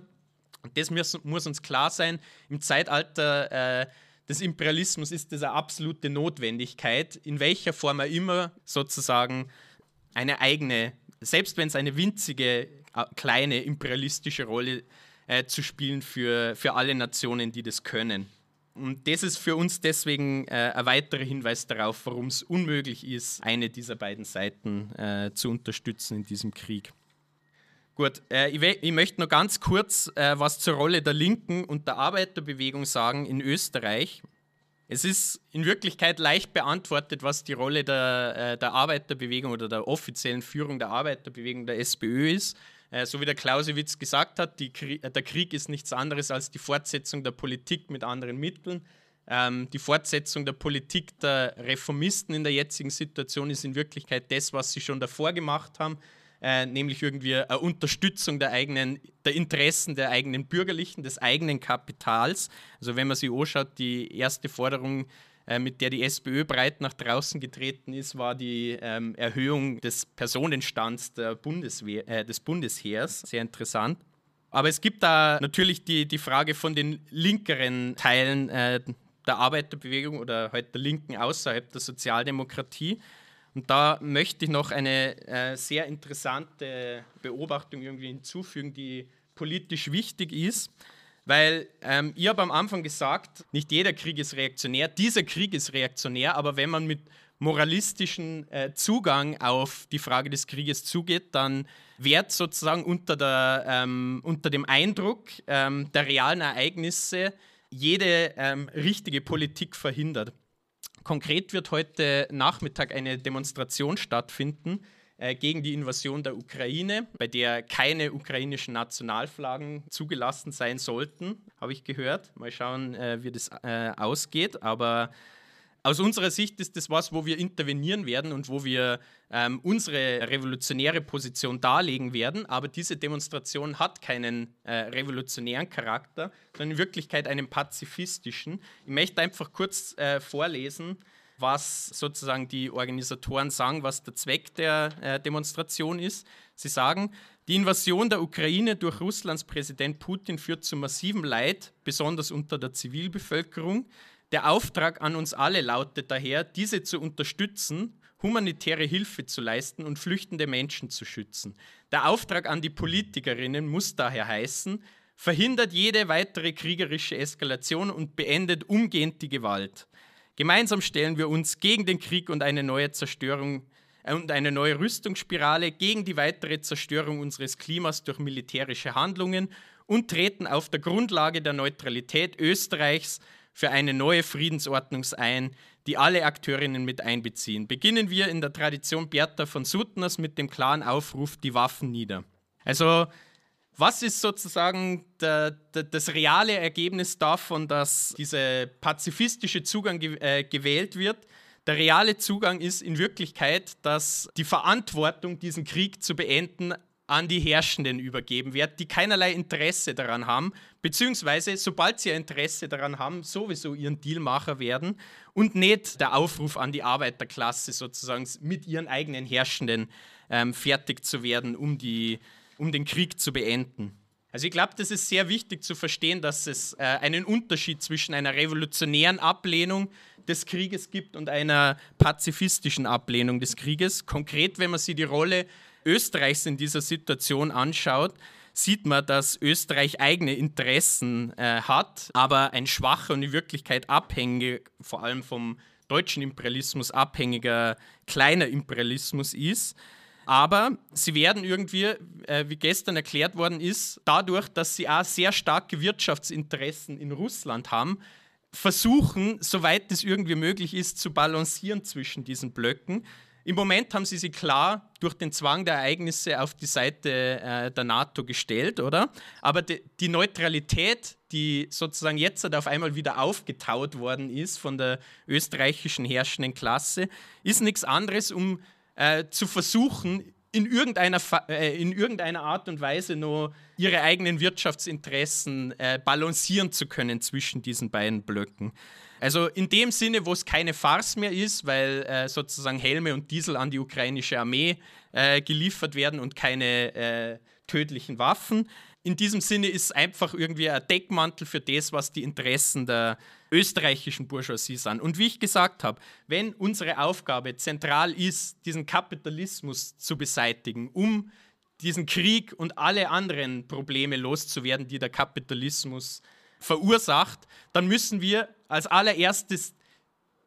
Und das muss, muss uns klar sein, im Zeitalter äh, des Imperialismus ist das eine absolute Notwendigkeit, in welcher Form er immer sozusagen eine eigene, selbst wenn es eine winzige kleine imperialistische Rolle äh, zu spielen für, für alle Nationen, die das können. Und das ist für uns deswegen äh, ein weiterer Hinweis darauf, warum es unmöglich ist, eine dieser beiden Seiten äh, zu unterstützen in diesem Krieg. Gut, äh, ich, ich, möchte noch ganz kurz äh, was zur Rolle der Linken und der Arbeiterbewegung sagen in Österreich. Es ist in Wirklichkeit leicht beantwortet, was die Rolle der, der Arbeiterbewegung oder der offiziellen Führung der Arbeiterbewegung der SPÖ ist. Äh, so wie der Clausewitz gesagt hat, Krieg, äh, der Krieg ist nichts anderes als die Fortsetzung der Politik mit anderen Mitteln. Ähm, die Fortsetzung der Politik der Reformisten in der jetzigen Situation ist in Wirklichkeit das, was sie schon davor gemacht haben, äh, nämlich irgendwie eine Unterstützung der eigenen, der Interessen der eigenen Bürgerlichen, des eigenen Kapitals. Also wenn man sich anschaut, die erste Forderung äh, mit der die SPÖ breit nach draußen getreten ist, war die ähm, Erhöhung des Personenstands der Bundeswehr, äh, des Bundesheers. Sehr interessant. Aber es gibt da natürlich die, die Frage von den linkeren Teilen äh, der Arbeiterbewegung oder halt der Linken außerhalb der Sozialdemokratie. Und da möchte ich noch eine äh, sehr interessante Beobachtung irgendwie hinzufügen, die politisch wichtig ist. Weil ähm, ich habe am Anfang gesagt, nicht jeder Krieg ist reaktionär, dieser Krieg ist reaktionär, aber wenn man mit moralistischen äh, Zugang auf die Frage des Krieges zugeht, dann wird sozusagen unter, der, ähm, unter dem Eindruck ähm, der realen Ereignisse jede ähm, richtige Politik verhindert. Konkret wird heute Nachmittag eine Demonstration stattfinden, äh, gegen die Invasion der Ukraine, bei der keine ukrainischen Nationalflaggen zugelassen sein sollten, habe ich gehört. Mal schauen, äh, wie das äh, ausgeht. Aber Aus unserer Sicht ist das was, wo wir intervenieren werden und wo wir ähm, unsere revolutionäre Position darlegen werden. Aber diese Demonstration hat keinen äh, revolutionären Charakter, sondern in Wirklichkeit einen pazifistischen. Ich möchte einfach kurz äh, vorlesen, was sozusagen die Organisatoren sagen, was der Zweck der äh, Demonstration ist. Sie sagen, die Invasion der Ukraine durch Russlands Präsident Putin führt zu massivem Leid, besonders unter der Zivilbevölkerung. Der Auftrag an uns alle lautet daher, diese zu unterstützen, humanitäre Hilfe zu leisten und flüchtende Menschen zu schützen. Der Auftrag an die Politikerinnen muss daher heißen, verhindert jede weitere kriegerische Eskalation und beendet umgehend die Gewalt. Gemeinsam stellen wir uns gegen den Krieg und eine neue Zerstörung äh, und eine neue Rüstungsspirale, gegen die weitere Zerstörung unseres Klimas durch militärische Handlungen und treten auf der Grundlage der Neutralität Österreichs für eine neue Friedensordnung ein, die alle Akteurinnen mit einbeziehen. Beginnen wir in der Tradition Bertha von Suttners mit dem klaren Aufruf, die Waffen nieder. Also, was ist sozusagen der, der, das reale Ergebnis davon, dass dieser pazifistische Zugang ge äh, gewählt wird? Der reale Zugang ist in Wirklichkeit, dass die Verantwortung, diesen Krieg zu beenden, an die Herrschenden übergeben wird, die keinerlei Interesse daran haben, beziehungsweise sobald sie Interesse daran haben, sowieso ihren Dealmacher werden und nicht der Aufruf an die Arbeiterklasse sozusagen mit ihren eigenen Herrschenden ähm, fertig zu werden, um, die, um den Krieg zu beenden. Also ich glaube, das ist sehr wichtig zu verstehen, dass es äh, einen Unterschied zwischen einer revolutionären Ablehnung des Krieges gibt und einer pazifistischen Ablehnung des Krieges. Konkret, wenn man sich die Rolle Österreichs in dieser Situation anschaut, sieht man, dass Österreich eigene Interessen äh, hat, aber ein schwacher und in Wirklichkeit abhängig, vor allem vom deutschen Imperialismus abhängiger kleiner Imperialismus ist. Aber sie werden irgendwie, äh, wie gestern erklärt worden ist, dadurch, dass sie auch sehr starke Wirtschaftsinteressen in Russland haben, versuchen, soweit es irgendwie möglich ist, zu balancieren zwischen diesen Blöcken. Im Moment haben sie sich klar durch den Zwang der Ereignisse auf die Seite äh, der NATO gestellt, oder? Aber die, die, Neutralität, die sozusagen jetzt halt auf einmal wieder aufgetaut worden ist von der österreichischen herrschenden Klasse, ist nichts anderes, um äh, zu versuchen, in irgendeiner, äh, in irgendeiner Art und Weise nur ihre eigenen Wirtschaftsinteressen äh, balancieren zu können zwischen diesen beiden Blöcken. Also in dem Sinne, wo es keine Farce mehr ist, weil äh, sozusagen Helme und Diesel an die ukrainische Armee äh, geliefert werden und keine äh, tödlichen Waffen. In diesem Sinne ist es einfach irgendwie ein Deckmantel für das, was die Interessen der österreichischen Bourgeoisie sind. Und wie ich gesagt habe, wenn unsere Aufgabe zentral ist, diesen Kapitalismus zu beseitigen, um diesen Krieg und alle anderen Probleme loszuwerden, die der Kapitalismus verursacht, dann müssen wir als allererstes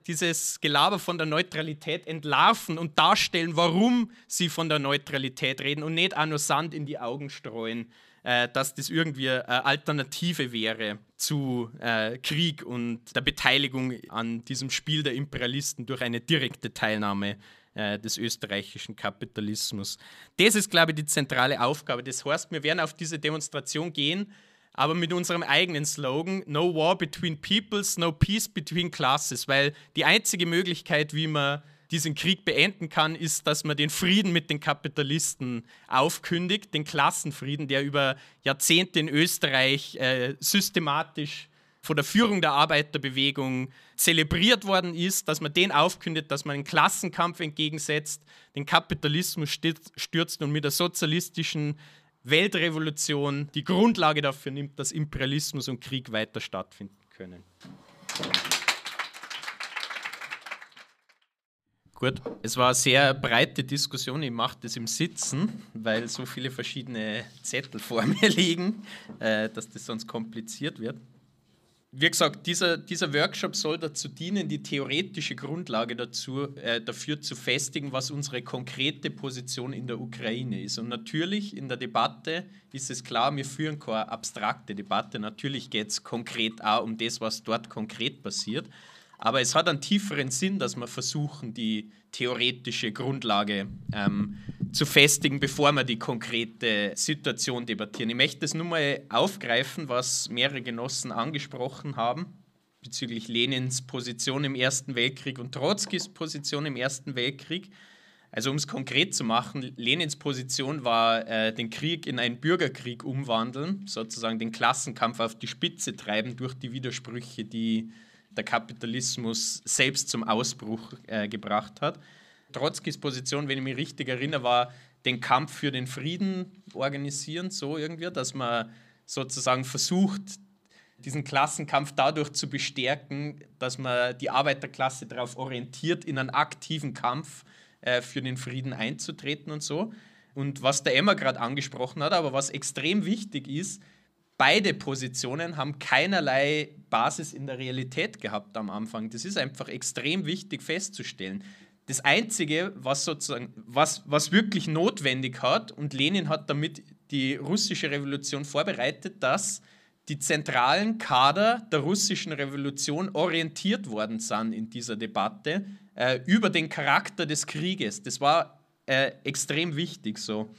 dieses Gelaber von der Neutralität entlarven und darstellen, warum sie von der Neutralität reden und nicht auch nur Sand in die Augen streuen, äh, dass das irgendwie eine Alternative wäre zu äh, Krieg und der Beteiligung an diesem Spiel der Imperialisten durch eine direkte Teilnahme äh, des österreichischen Kapitalismus. Das ist, glaube ich, die zentrale Aufgabe. Das heißt, wir werden auf diese Demonstration gehen aber mit unserem eigenen Slogan No War Between Peoples, No Peace Between Classes, weil die einzige Möglichkeit, wie man diesen Krieg beenden kann, ist, dass man den Frieden mit den Kapitalisten aufkündigt, den Klassenfrieden, der über Jahrzehnte in Österreich äh, systematisch von der Führung der Arbeiterbewegung zelebriert worden ist, dass man den aufkündet, dass man einen Klassenkampf entgegensetzt, den Kapitalismus stürzt und mit der sozialistischen Weltrevolution die Grundlage dafür nimmt, dass Imperialismus und Krieg weiter stattfinden können. Gut, es war eine sehr breite Diskussion. Ich mache das im Sitzen, weil so viele verschiedene Zettel vor mir liegen, äh, dass das sonst kompliziert wird wie gesagt, dieser, dieser Workshop soll dazu dienen, die theoretische Grundlage dazu, äh, dafür zu festigen, was unsere konkrete Position in der Ukraine ist. Und natürlich in der Debatte ist es klar, wir führen keine abstrakte Debatte. Natürlich geht es konkret auch um das, was dort konkret passiert. Aber es hat einen tieferen Sinn, dass wir versuchen, die theoretische Grundlage ähm, zu festigen, bevor wir die konkrete Situation debattieren. Ich möchte das nur mal aufgreifen, was mehrere Genossen angesprochen haben. bezüglich Lenins Position im Ersten Weltkrieg und Trotzkis Position im Ersten Weltkrieg. Also um es konkret zu machen, Lenins Position war, äh, den Krieg in einen Bürgerkrieg umwandeln, sozusagen den Klassenkampf auf die Spitze treiben durch die Widersprüche, die der Kapitalismus selbst zum Ausbruch äh, gebracht hat. Trotzkis Position, wenn ich mich richtig erinnere, war den Kampf für den Frieden organisieren, so irgendwie, dass man sozusagen versucht, diesen Klassenkampf dadurch zu bestärken, dass man die Arbeiterklasse darauf orientiert, in einen aktiven Kampf äh, für den Frieden einzutreten und so. Und was der Emma gerade angesprochen hat, aber was extrem wichtig ist, beide Positionen haben keinerlei Basis in der Realität gehabt am Anfang. Das ist einfach extrem wichtig festzustellen. Das Einzige, was sozusagen, was, was wirklich notwendig hat, und Lenin hat damit die russische Revolution vorbereitet, dass die zentralen Kader der russischen Revolution orientiert worden sind in dieser Debatte äh, über den Charakter des Krieges. Das war äh, extrem wichtig so.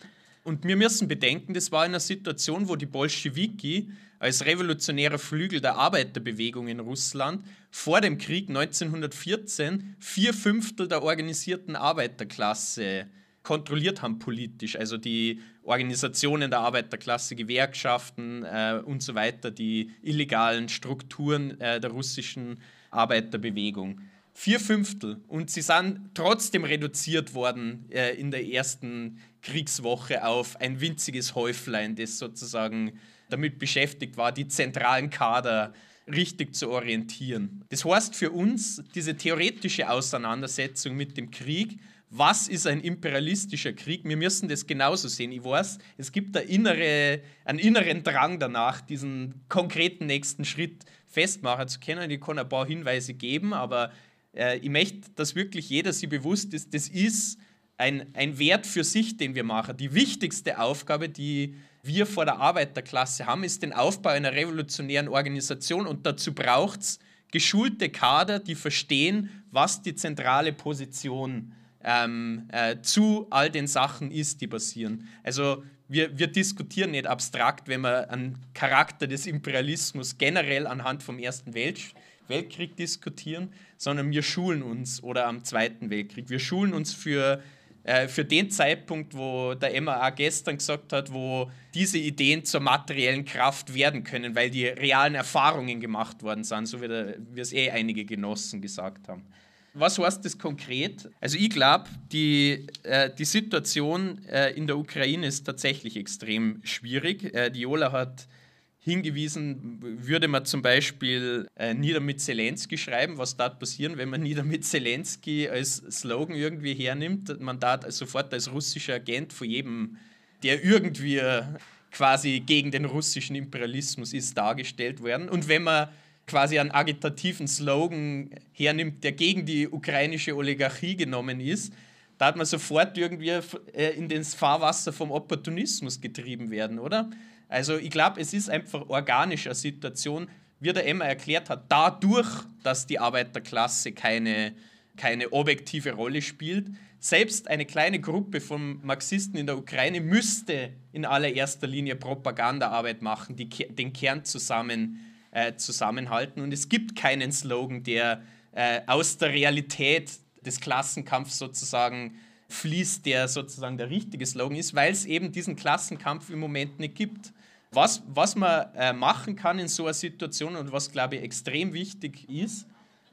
Und wir müssen bedenken, das war in einer Situation, wo die Bolschewiki als revolutionärer Flügel der Arbeiterbewegung in Russland vor dem Krieg 1914 vier Fünftel der organisierten Arbeiterklasse kontrolliert haben politisch. Also die Organisationen der Arbeiterklasse, Gewerkschaften äh, und so weiter, die illegalen Strukturen äh, der russischen Arbeiterbewegung. Vier Fünftel. Und sie sind trotzdem reduziert worden äh, in der ersten Kriegswoche auf ein winziges Häuflein, das sozusagen damit beschäftigt war, die zentralen Kader richtig zu orientieren. Das heißt für uns, diese theoretische Auseinandersetzung mit dem Krieg, was ist ein imperialistischer Krieg? Wir müssen das genauso sehen. Ich weiß, es gibt innere, einen inneren Drang danach, diesen konkreten nächsten Schritt festmachen zu können. Ich kann ein paar Hinweise geben, aber äh, ich möchte, dass wirklich jeder sich bewusst ist, das ist ein, ein Wert für sich, den wir machen. Die wichtigste Aufgabe, die wir vor der Arbeiterklasse haben, ist den Aufbau einer revolutionären Organisation und dazu braucht es geschulte Kader, die verstehen, was die zentrale Position ähm, äh, zu all den Sachen ist, die passieren. Also wir, wir diskutieren nicht abstrakt, wenn wir einen Charakter des Imperialismus generell anhand vom Ersten Weltkrieg Weltkrieg diskutieren, sondern wir schulen uns oder am Zweiten Weltkrieg. Wir schulen uns für, äh, für den Zeitpunkt, wo der MAA gestern gesagt hat, wo diese Ideen zur materiellen Kraft werden können, weil die realen Erfahrungen gemacht worden sind, so wie, der, wie es eh einige Genossen gesagt haben. Was heißt das konkret? Also ich glaube, die, äh, die Situation äh, in der Ukraine ist tatsächlich extrem schwierig. Äh, die Jola hat hingewiesen, würde man zum Beispiel äh, Nieder mit Zelensky schreiben, was da passieren, wenn man Nieder mit Zelensky als Slogan irgendwie hernimmt. Man da sofort als russischer Agent vor jedem, der irgendwie quasi gegen den russischen Imperialismus ist, dargestellt werden. Und wenn man quasi einen agitativen Slogan hernimmt, der gegen die ukrainische Oligarchie genommen ist, da hat man sofort irgendwie äh, in das Fahrwasser vom Opportunismus getrieben werden, oder? Also ich glaube, es ist einfach organisch eine Situation, wie der Emma erklärt hat, dadurch, dass die Arbeiterklasse keine, keine objektive Rolle spielt. Selbst eine kleine Gruppe von Marxisten in der Ukraine müsste in allererster Linie Propagandaarbeit machen, die den Kern zusammen, äh, zusammenhalten. Und es gibt keinen Slogan, der äh, aus der Realität des Klassenkampfs sozusagen fließt, der sozusagen der richtige Slogan ist, weil es eben diesen Klassenkampf im Moment nicht gibt. Was, was man äh, machen kann in so einer Situation und was, glaube ich, extrem wichtig ist,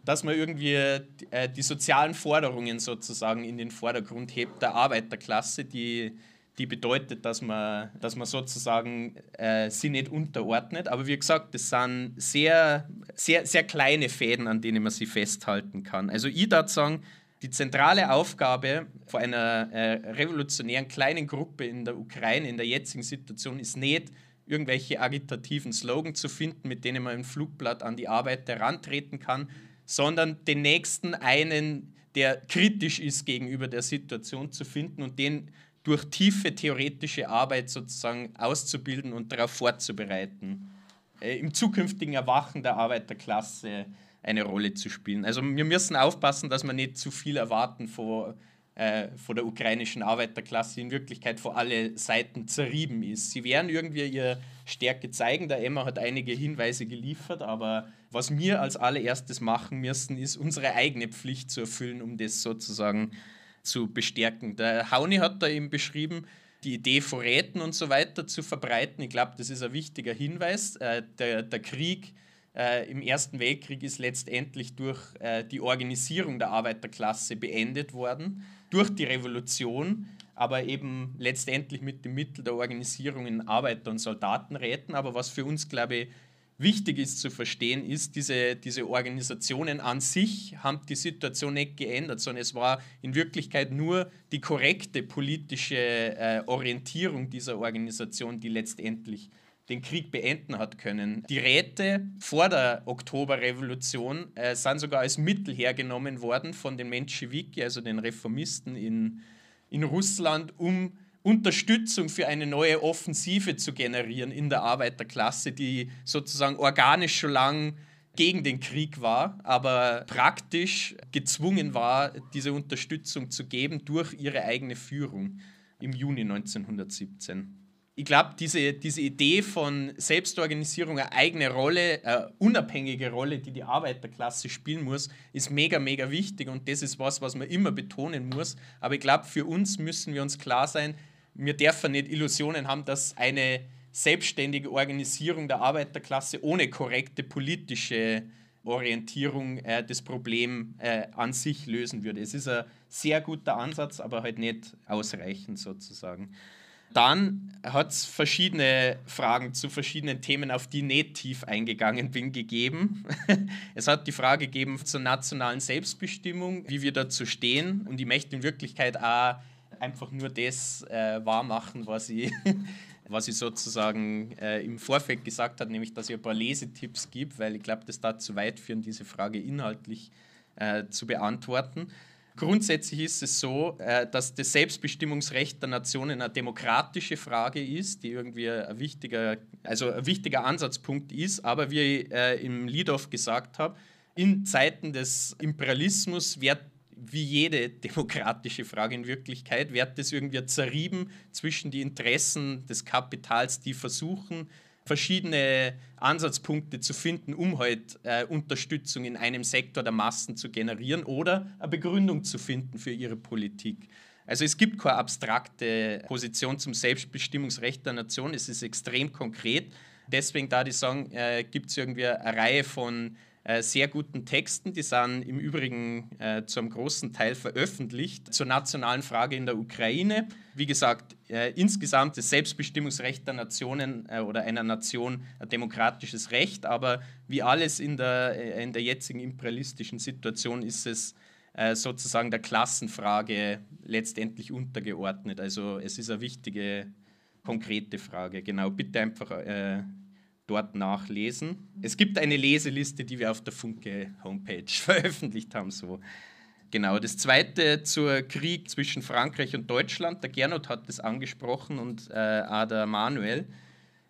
dass man irgendwie äh, die sozialen Forderungen sozusagen in den Vordergrund hebt der Arbeiterklasse, die, die bedeutet, dass man, dass man sozusagen äh, sie nicht unterordnet. Aber wie gesagt, das sind sehr, sehr, sehr kleine Fäden, an denen man sie festhalten kann. Also ich würde sagen, die zentrale Aufgabe vor einer äh, revolutionären kleinen Gruppe in der Ukraine in der jetzigen Situation ist nicht, irgendwelche agitativen Slogan zu finden, mit denen man ein Flugblatt an die Arbeit herantreten kann, sondern den nächsten einen, der kritisch ist gegenüber der Situation zu finden und den durch tiefe theoretische Arbeit sozusagen auszubilden und darauf vorzubereiten, äh, im zukünftigen Erwachen der Arbeiterklasse eine Rolle zu spielen. Also wir müssen aufpassen, dass wir nicht zu viel erwarten vor, äh, vor der ukrainischen Arbeiterklasse, die in Wirklichkeit vor alle Seiten zerrieben ist. Sie werden irgendwie ihre Stärke zeigen. Der Emma hat einige Hinweise geliefert, aber was wir als allererstes machen müssen, ist unsere eigene Pflicht zu erfüllen, um das sozusagen zu bestärken. Der Hauni hat da eben beschrieben, die Idee von Räten und so weiter zu verbreiten. Ich glaube, das ist ein wichtiger Hinweis. Äh, der, der Krieg äh, im Ersten Weltkrieg ist letztendlich durch äh, die Organisierung der Arbeiterklasse beendet worden, durch die Revolution, aber eben letztendlich mit dem Mittel der Organisierung in Arbeiter- und Soldatenräten. Aber was für uns, glaube ich, wichtig ist zu verstehen, ist, diese, diese Organisationen an sich haben die Situation nicht geändert, sondern es war in Wirklichkeit nur die korrekte politische äh, Orientierung dieser Organisation, die letztendlich den Krieg beenden hat können. Die Räte vor der Oktoberrevolution äh, sind sogar als Mittel hergenommen worden von den Menschewiki, also den Reformisten in, in Russland, um Unterstützung für eine neue Offensive zu generieren in der Arbeiterklasse, die sozusagen organisch schon lang gegen den Krieg war, aber praktisch gezwungen war, diese Unterstützung zu geben durch ihre eigene Führung im Juni 1917 ich glaube, diese, diese Idee von Selbstorganisierung, eine eigene Rolle, eine unabhängige Rolle, die die Arbeiterklasse spielen muss, ist mega, mega wichtig und das ist was, was man immer betonen muss. Aber ich glaube, für uns müssen wir uns klar sein, wir dürfen nicht Illusionen haben, dass eine selbstständige Organisierung der Arbeiterklasse ohne korrekte politische Orientierung äh, das Problem äh, an sich lösen würde. Es ist ein sehr guter Ansatz, aber halt nicht ausreichend sozusagen. Dann hat es verschiedene Fragen zu verschiedenen Themen, auf die ich nicht tief eingegangen bin, gegeben. es hat die Frage gegeben zur nationalen Selbstbestimmung, wie wir dazu stehen. Und ich möchte in Wirklichkeit auch einfach nur das äh, wahrmachen, was ich, was ich sozusagen äh, im Vorfeld gesagt habe, nämlich dass ich ein paar Lesetipps gebe, weil ich glaube, das da zu weit führen, diese Frage inhaltlich äh, zu beantworten. Grundsätzlich ist es so, äh, dass das Selbstbestimmungsrecht der Nationen eine demokratische Frage ist, die irgendwie ein wichtiger, also ein wichtiger Ansatzpunkt ist. Aber wie ich äh, im Liedhoff gesagt habe, in Zeiten des Imperialismus wird wie jede demokratische Frage in Wirklichkeit, wird das irgendwie zerrieben zwischen die Interessen des Kapitals, die versuchen, verschiedene Ansatzpunkte zu finden, um halt äh, Unterstützung in einem Sektor der Massen zu generieren oder eine Begründung zu finden für ihre Politik. Also es gibt keine abstrakte Position zum Selbstbestimmungsrecht der Nation, es ist extrem konkret. Deswegen da die sagen, äh, gibt es irgendwie eine Reihe von sehr guten Texten, die sind im Übrigen äh, zum großen Teil veröffentlicht zur nationalen Frage in der Ukraine. Wie gesagt, äh, insgesamt das Selbstbestimmungsrecht der Nationen äh, oder einer Nation ein demokratisches Recht, aber wie alles in der, äh, in der jetzigen imperialistischen Situation ist es äh, sozusagen der Klassenfrage letztendlich untergeordnet. Also es ist eine wichtige, konkrete Frage. Genau, bitte einfach dort nachlesen. Es gibt eine Leseliste, die wir auf der Funke-Homepage veröffentlicht haben. So. Genau, das zweite zur Krieg zwischen Frankreich und Deutschland. Der Gernot hat das angesprochen und äh, der Manuel.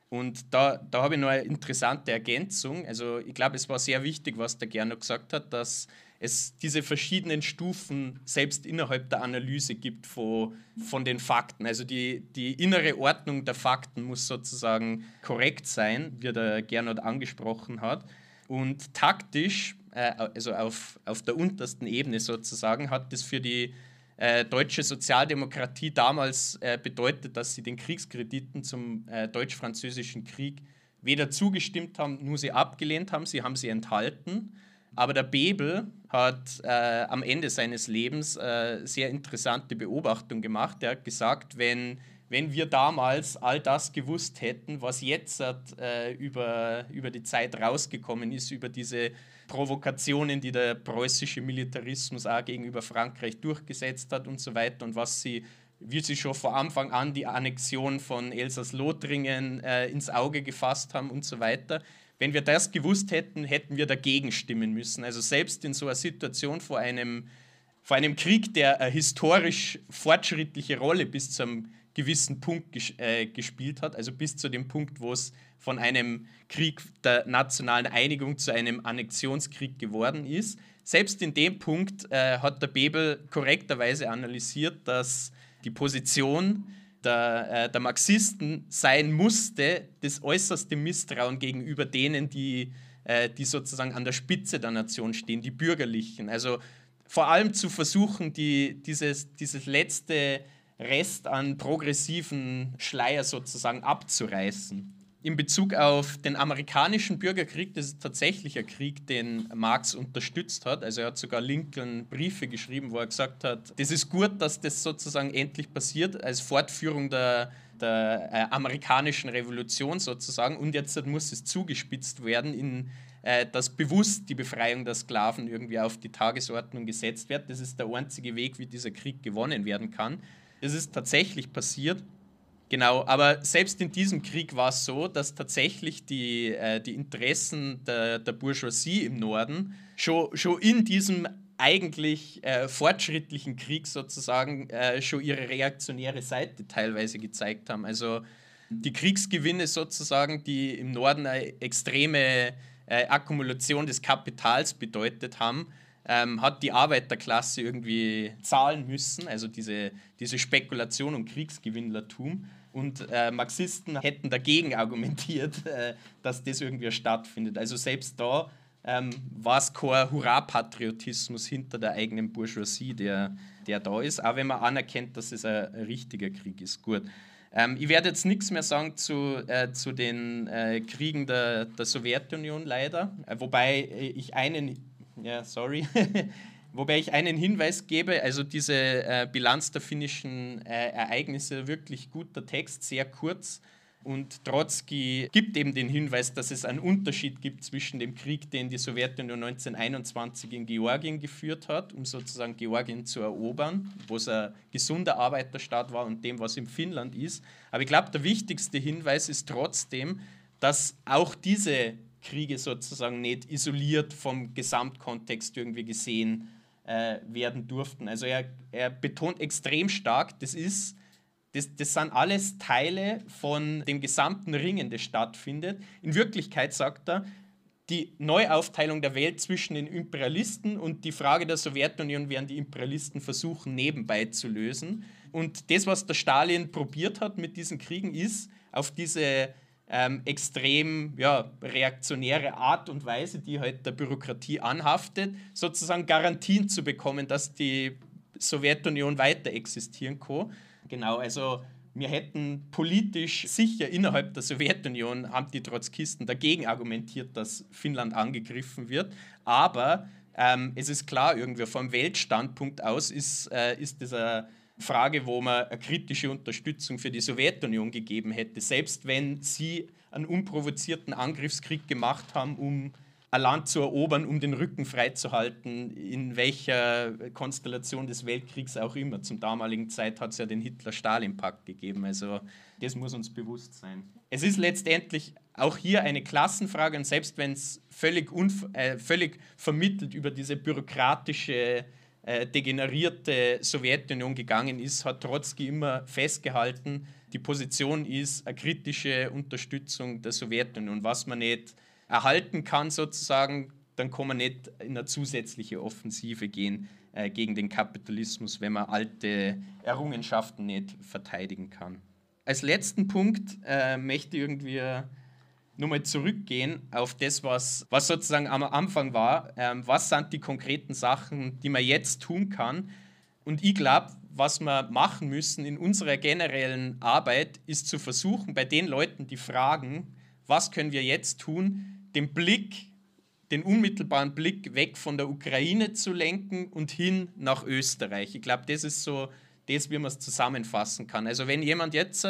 Und da, da habe ich noch eine interessante Ergänzung. Also ich glaube, es war sehr wichtig, was der Gernot gesagt hat, dass es diese verschiedenen Stufen selbst innerhalb der Analyse gibt von, von den Fakten. Also die, die innere Ordnung der Fakten muss sozusagen korrekt sein, wie der Gernot angesprochen hat. Und taktisch, äh, also auf, auf der untersten Ebene sozusagen, hat das für die äh, deutsche Sozialdemokratie damals äh, bedeutet, dass sie den Kriegskrediten zum äh, deutsch-französischen Krieg weder zugestimmt haben, nur sie abgelehnt haben, sie haben sie enthalten. Aber der Bebel hat äh, am Ende seines Lebens äh, sehr interessante Beobachtung gemacht. Er hat gesagt, wenn, wenn wir damals all das gewusst hätten, was jetzt äh, über, über die Zeit rausgekommen ist, über diese Provokationen, die der preußische Militarismus auch gegenüber Frankreich durchgesetzt hat und so weiter und was sie wie sie schon vor Anfang an die Annexion von Elsass-Lothringen äh, ins Auge gefasst haben und so weiter. Wenn wir das gewusst hätten, hätten wir dagegen stimmen müssen. Also selbst in so einer Situation vor einem, vor einem Krieg, der eine historisch fortschrittliche Rolle bis zu einem gewissen Punkt ges äh, gespielt hat, also bis zu dem Punkt, wo es von einem Krieg der nationalen Einigung zu einem Annexionskrieg geworden ist. Selbst in dem Punkt äh, hat der Bebel korrekterweise analysiert, dass die Position der, äh, der Marxisten sein musste, das äußerste Misstrauen gegenüber denen, die äh, die sozusagen an der Spitze der Nation stehen, die Bürgerlichen. Also vor allem zu versuchen, die, dieses, dieses letzte Rest an progressiven Schleier sozusagen abzureißen. In Bezug auf den amerikanischen Bürgerkrieg, das ist tatsächlich ein Krieg, den Marx unterstützt hat. Also er hat sogar Lincoln Briefe geschrieben, wo er gesagt hat, das ist gut, dass das sozusagen endlich passiert, als Fortführung der, der äh, amerikanischen Revolution sozusagen. Und jetzt muss es zugespitzt werden, in, äh, dass bewusst die Befreiung der Sklaven irgendwie auf die Tagesordnung gesetzt wird. Das ist der einzige Weg, wie dieser Krieg gewonnen werden kann. Das ist tatsächlich passiert. Genau, aber selbst in diesem Krieg war es so, dass tatsächlich die, äh, die Interessen der, der Bourgeoisie im Norden schon, schon in diesem eigentlich äh, fortschrittlichen Krieg sozusagen äh, schon ihre reaktionäre Seite teilweise gezeigt haben. Also die Kriegsgewinne sozusagen, die im Norden eine extreme äh, Akkumulation des Kapitals bedeutet haben, ähm, hat die Arbeiterklasse irgendwie zahlen müssen, also diese, diese Spekulation und Kriegsgewinnlertum. Und äh, Marxisten hätten dagegen argumentiert, äh, dass das irgendwie stattfindet. Also selbst da ähm, war es kein Hurra-Patriotismus hinter der eigenen Bourgeoisie, der, der da ist, auch wenn man anerkennt, dass es ein, richtiger Krieg ist. Gut. Ähm, ich werde jetzt nichts mehr sagen zu, äh, zu den äh, Kriegen der, der Sowjetunion leider, äh, wobei ich einen, ja, sorry, wobei ich einen Hinweis gebe, also diese äh, Bilanz der finnischen äh, Ereignisse, wirklich guter Text, sehr kurz. Und Trotzki gibt eben den Hinweis, dass es einen Unterschied gibt zwischen dem Krieg, den die Sowjetunion 1921 in Georgien geführt hat, um sozusagen Georgien zu erobern, wo es ein gesunder Arbeiterstaat war, und dem, was in Finnland ist. Aber ich glaube, der wichtigste Hinweis ist trotzdem, dass auch diese Kriege sozusagen nicht isoliert vom Gesamtkontext irgendwie gesehen äh, werden durften. Also er, er betont extrem stark, das ist das, das sind alles Teile von dem gesamten Ringen, das stattfindet. In Wirklichkeit sagt er, die Neuaufteilung der Welt zwischen den Imperialisten und die Frage der Sowjetunion werden die Imperialisten versuchen, nebenbei zu lösen. Und das, was der Stalin probiert hat mit diesen Kriegen, ist, auf diese ähm, extrem ja, reaktionäre Art und Weise, die halt der Bürokratie anhaftet, sozusagen Garantien zu bekommen, dass die Sowjetunion weiter existieren kann. Genau, also wir hätten politisch sicher innerhalb der Sowjetunion, haben die Trotzkisten dagegen argumentiert, dass Finnland angegriffen wird. Aber ähm, es ist klar, irgendwie vom Weltstandpunkt aus ist, äh, ist eine Frage, wo man eine kritische Unterstützung für die Sowjetunion gegeben hätte, selbst wenn sie einen unprovozierten Angriffskrieg gemacht haben, um ein Land zu erobern, um den Rücken freizuhalten, in welcher Konstellation des Weltkriegs auch immer. Zum damaligen Zeit hat es ja den Hitler-Stalin-Pakt gegeben. Also das muss uns bewusst sein. Es ist letztendlich auch hier eine Klassenfrage und selbst wenn es völlig, äh, völlig vermittelt über diese bürokratische, äh, degenerierte Sowjetunion gegangen ist, hat Trotzki immer festgehalten, die Position ist eine kritische Unterstützung der Sowjetunion, was man nicht erhalten kann, sozusagen, dann kann man nicht in eine zusätzliche Offensive gehen äh, gegen den Kapitalismus, wenn man alte Errungenschaften nicht verteidigen kann. Als letzten Punkt äh, möchte ich irgendwie nochmal zurückgehen auf das, was, was sozusagen am Anfang war. Ähm, was sind die konkreten Sachen, die man jetzt tun kann? Und ich glaube, was wir machen müssen in unserer generellen Arbeit, ist zu versuchen, bei den Leuten, die fragen, was können wir jetzt tun, den Blick, den unmittelbaren Blick weg von der Ukraine zu lenken und hin nach Österreich. Ich glaube, das ist so das, wie man es zusammenfassen kann. Also wenn jemand jetzt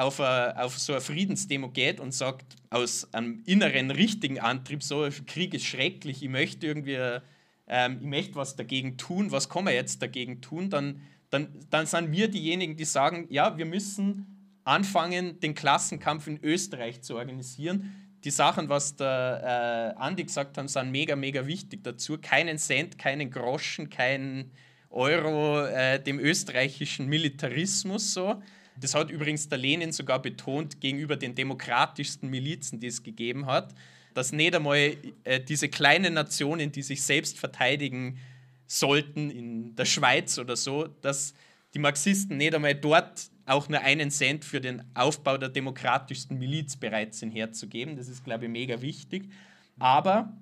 auf, a, auf so eine Friedensdemo geht und sagt, aus einem inneren richtigen Antrieb, so Krieg ist schrecklich, ich möchte irgendwie, ähm, ich möchte was dagegen tun, was kann man jetzt dagegen tun, dann, dann, dann sind wir diejenigen, die sagen, ja, wir müssen anfangen, den Klassenkampf in Österreich zu organisieren die Sachen, was der äh, Andi gesagt hat, sind mega, mega wichtig dazu. Keinen Cent, keinen Groschen, kein Euro äh, dem österreichischen Militarismus so. Das hat übrigens der Lenin sogar betont gegenüber den demokratischsten Milizen, die es gegeben hat, dass nicht einmal äh, diese kleinen Nationen, die sich selbst verteidigen sollten, in der Schweiz oder so, dass die Marxisten nicht einmal dort auch nur einen Cent für den Aufbau der demokratischsten Miliz bereit sind herzugeben. Das ist, glaube ich, mega wichtig. Aber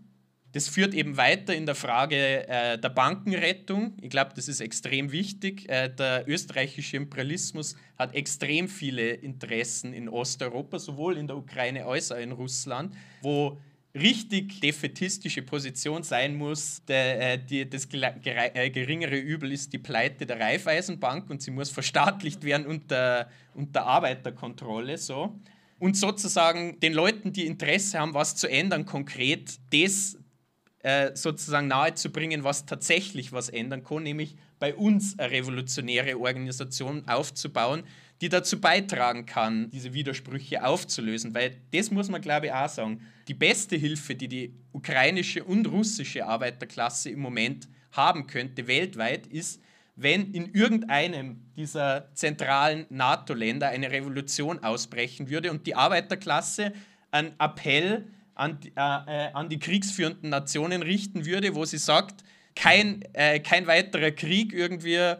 das führt eben weiter in der Frage äh, der Bankenrettung. Ich glaube, das ist extrem wichtig. Äh, der österreichische Imperialismus hat extrem viele Interessen in Osteuropa, sowohl in der Ukraine als auch in Russland, wo richtig defetistische Position sein muss. Der, äh, die, das äh, geringere Übel ist die Pleite der Raiffeisenbank und sie muss verstaatlicht werden unter, unter Arbeiterkontrolle. So. Und sozusagen den Leuten, die Interesse haben, was zu ändern, konkret, das äh, sozusagen nahezubringen, was tatsächlich was ändern kann, nämlich bei uns eine revolutionäre Organisation aufzubauen, die dazu beitragen kann, diese Widersprüche aufzulösen. Weil das muss man, glaube ich, auch sagen. Die beste Hilfe, die die ukrainische und russische Arbeiterklasse im Moment haben könnte, weltweit, ist, wenn in irgendeinem dieser zentralen NATO-Länder eine Revolution ausbrechen würde und die Arbeiterklasse einen Appell an, äh, äh, an die kriegsführenden Nationen richten würde, wo sie sagt, kein, äh, kein weiterer Krieg irgendwie,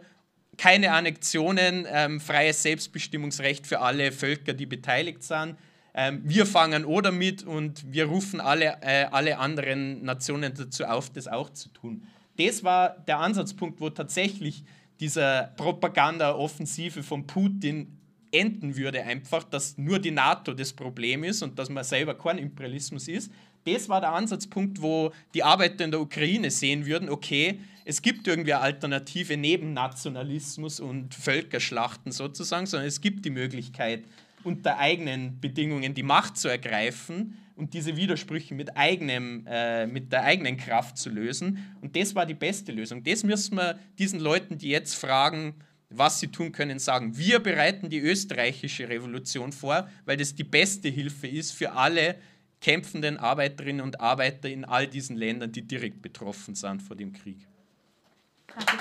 keine Annexionen, ähm, freies Selbstbestimmungsrecht für alle Völker, die beteiligt sind. Ähm, wir fangen oder mit und wir rufen alle, äh, alle anderen Nationen dazu auf, das auch zu tun. Das war der Ansatzpunkt, wo tatsächlich diese Propaganda-Offensive von Putin enden würde, einfach, dass nur die NATO das Problem ist und dass man selber kein Imperialismus ist. Das war der Ansatzpunkt, wo die Arbeiter in der Ukraine sehen würden, okay, es gibt irgendwie eine Alternative neben Nationalismus und Völkerschlachten sozusagen, sondern es gibt die Möglichkeit, unter eigenen Bedingungen die Macht zu ergreifen und diese Widersprüche mit, eigenem, äh, mit der eigenen Kraft zu lösen. Und das war die beste Lösung. Das müssen wir diesen Leuten, die jetzt fragen, was sie tun können, sagen. Wir bereiten die österreichische Revolution vor, weil das die beste Hilfe ist für alle kämpfenden Arbeiterinnen und Arbeiter in all diesen Ländern, die direkt betroffen sind vor dem Krieg. Danke,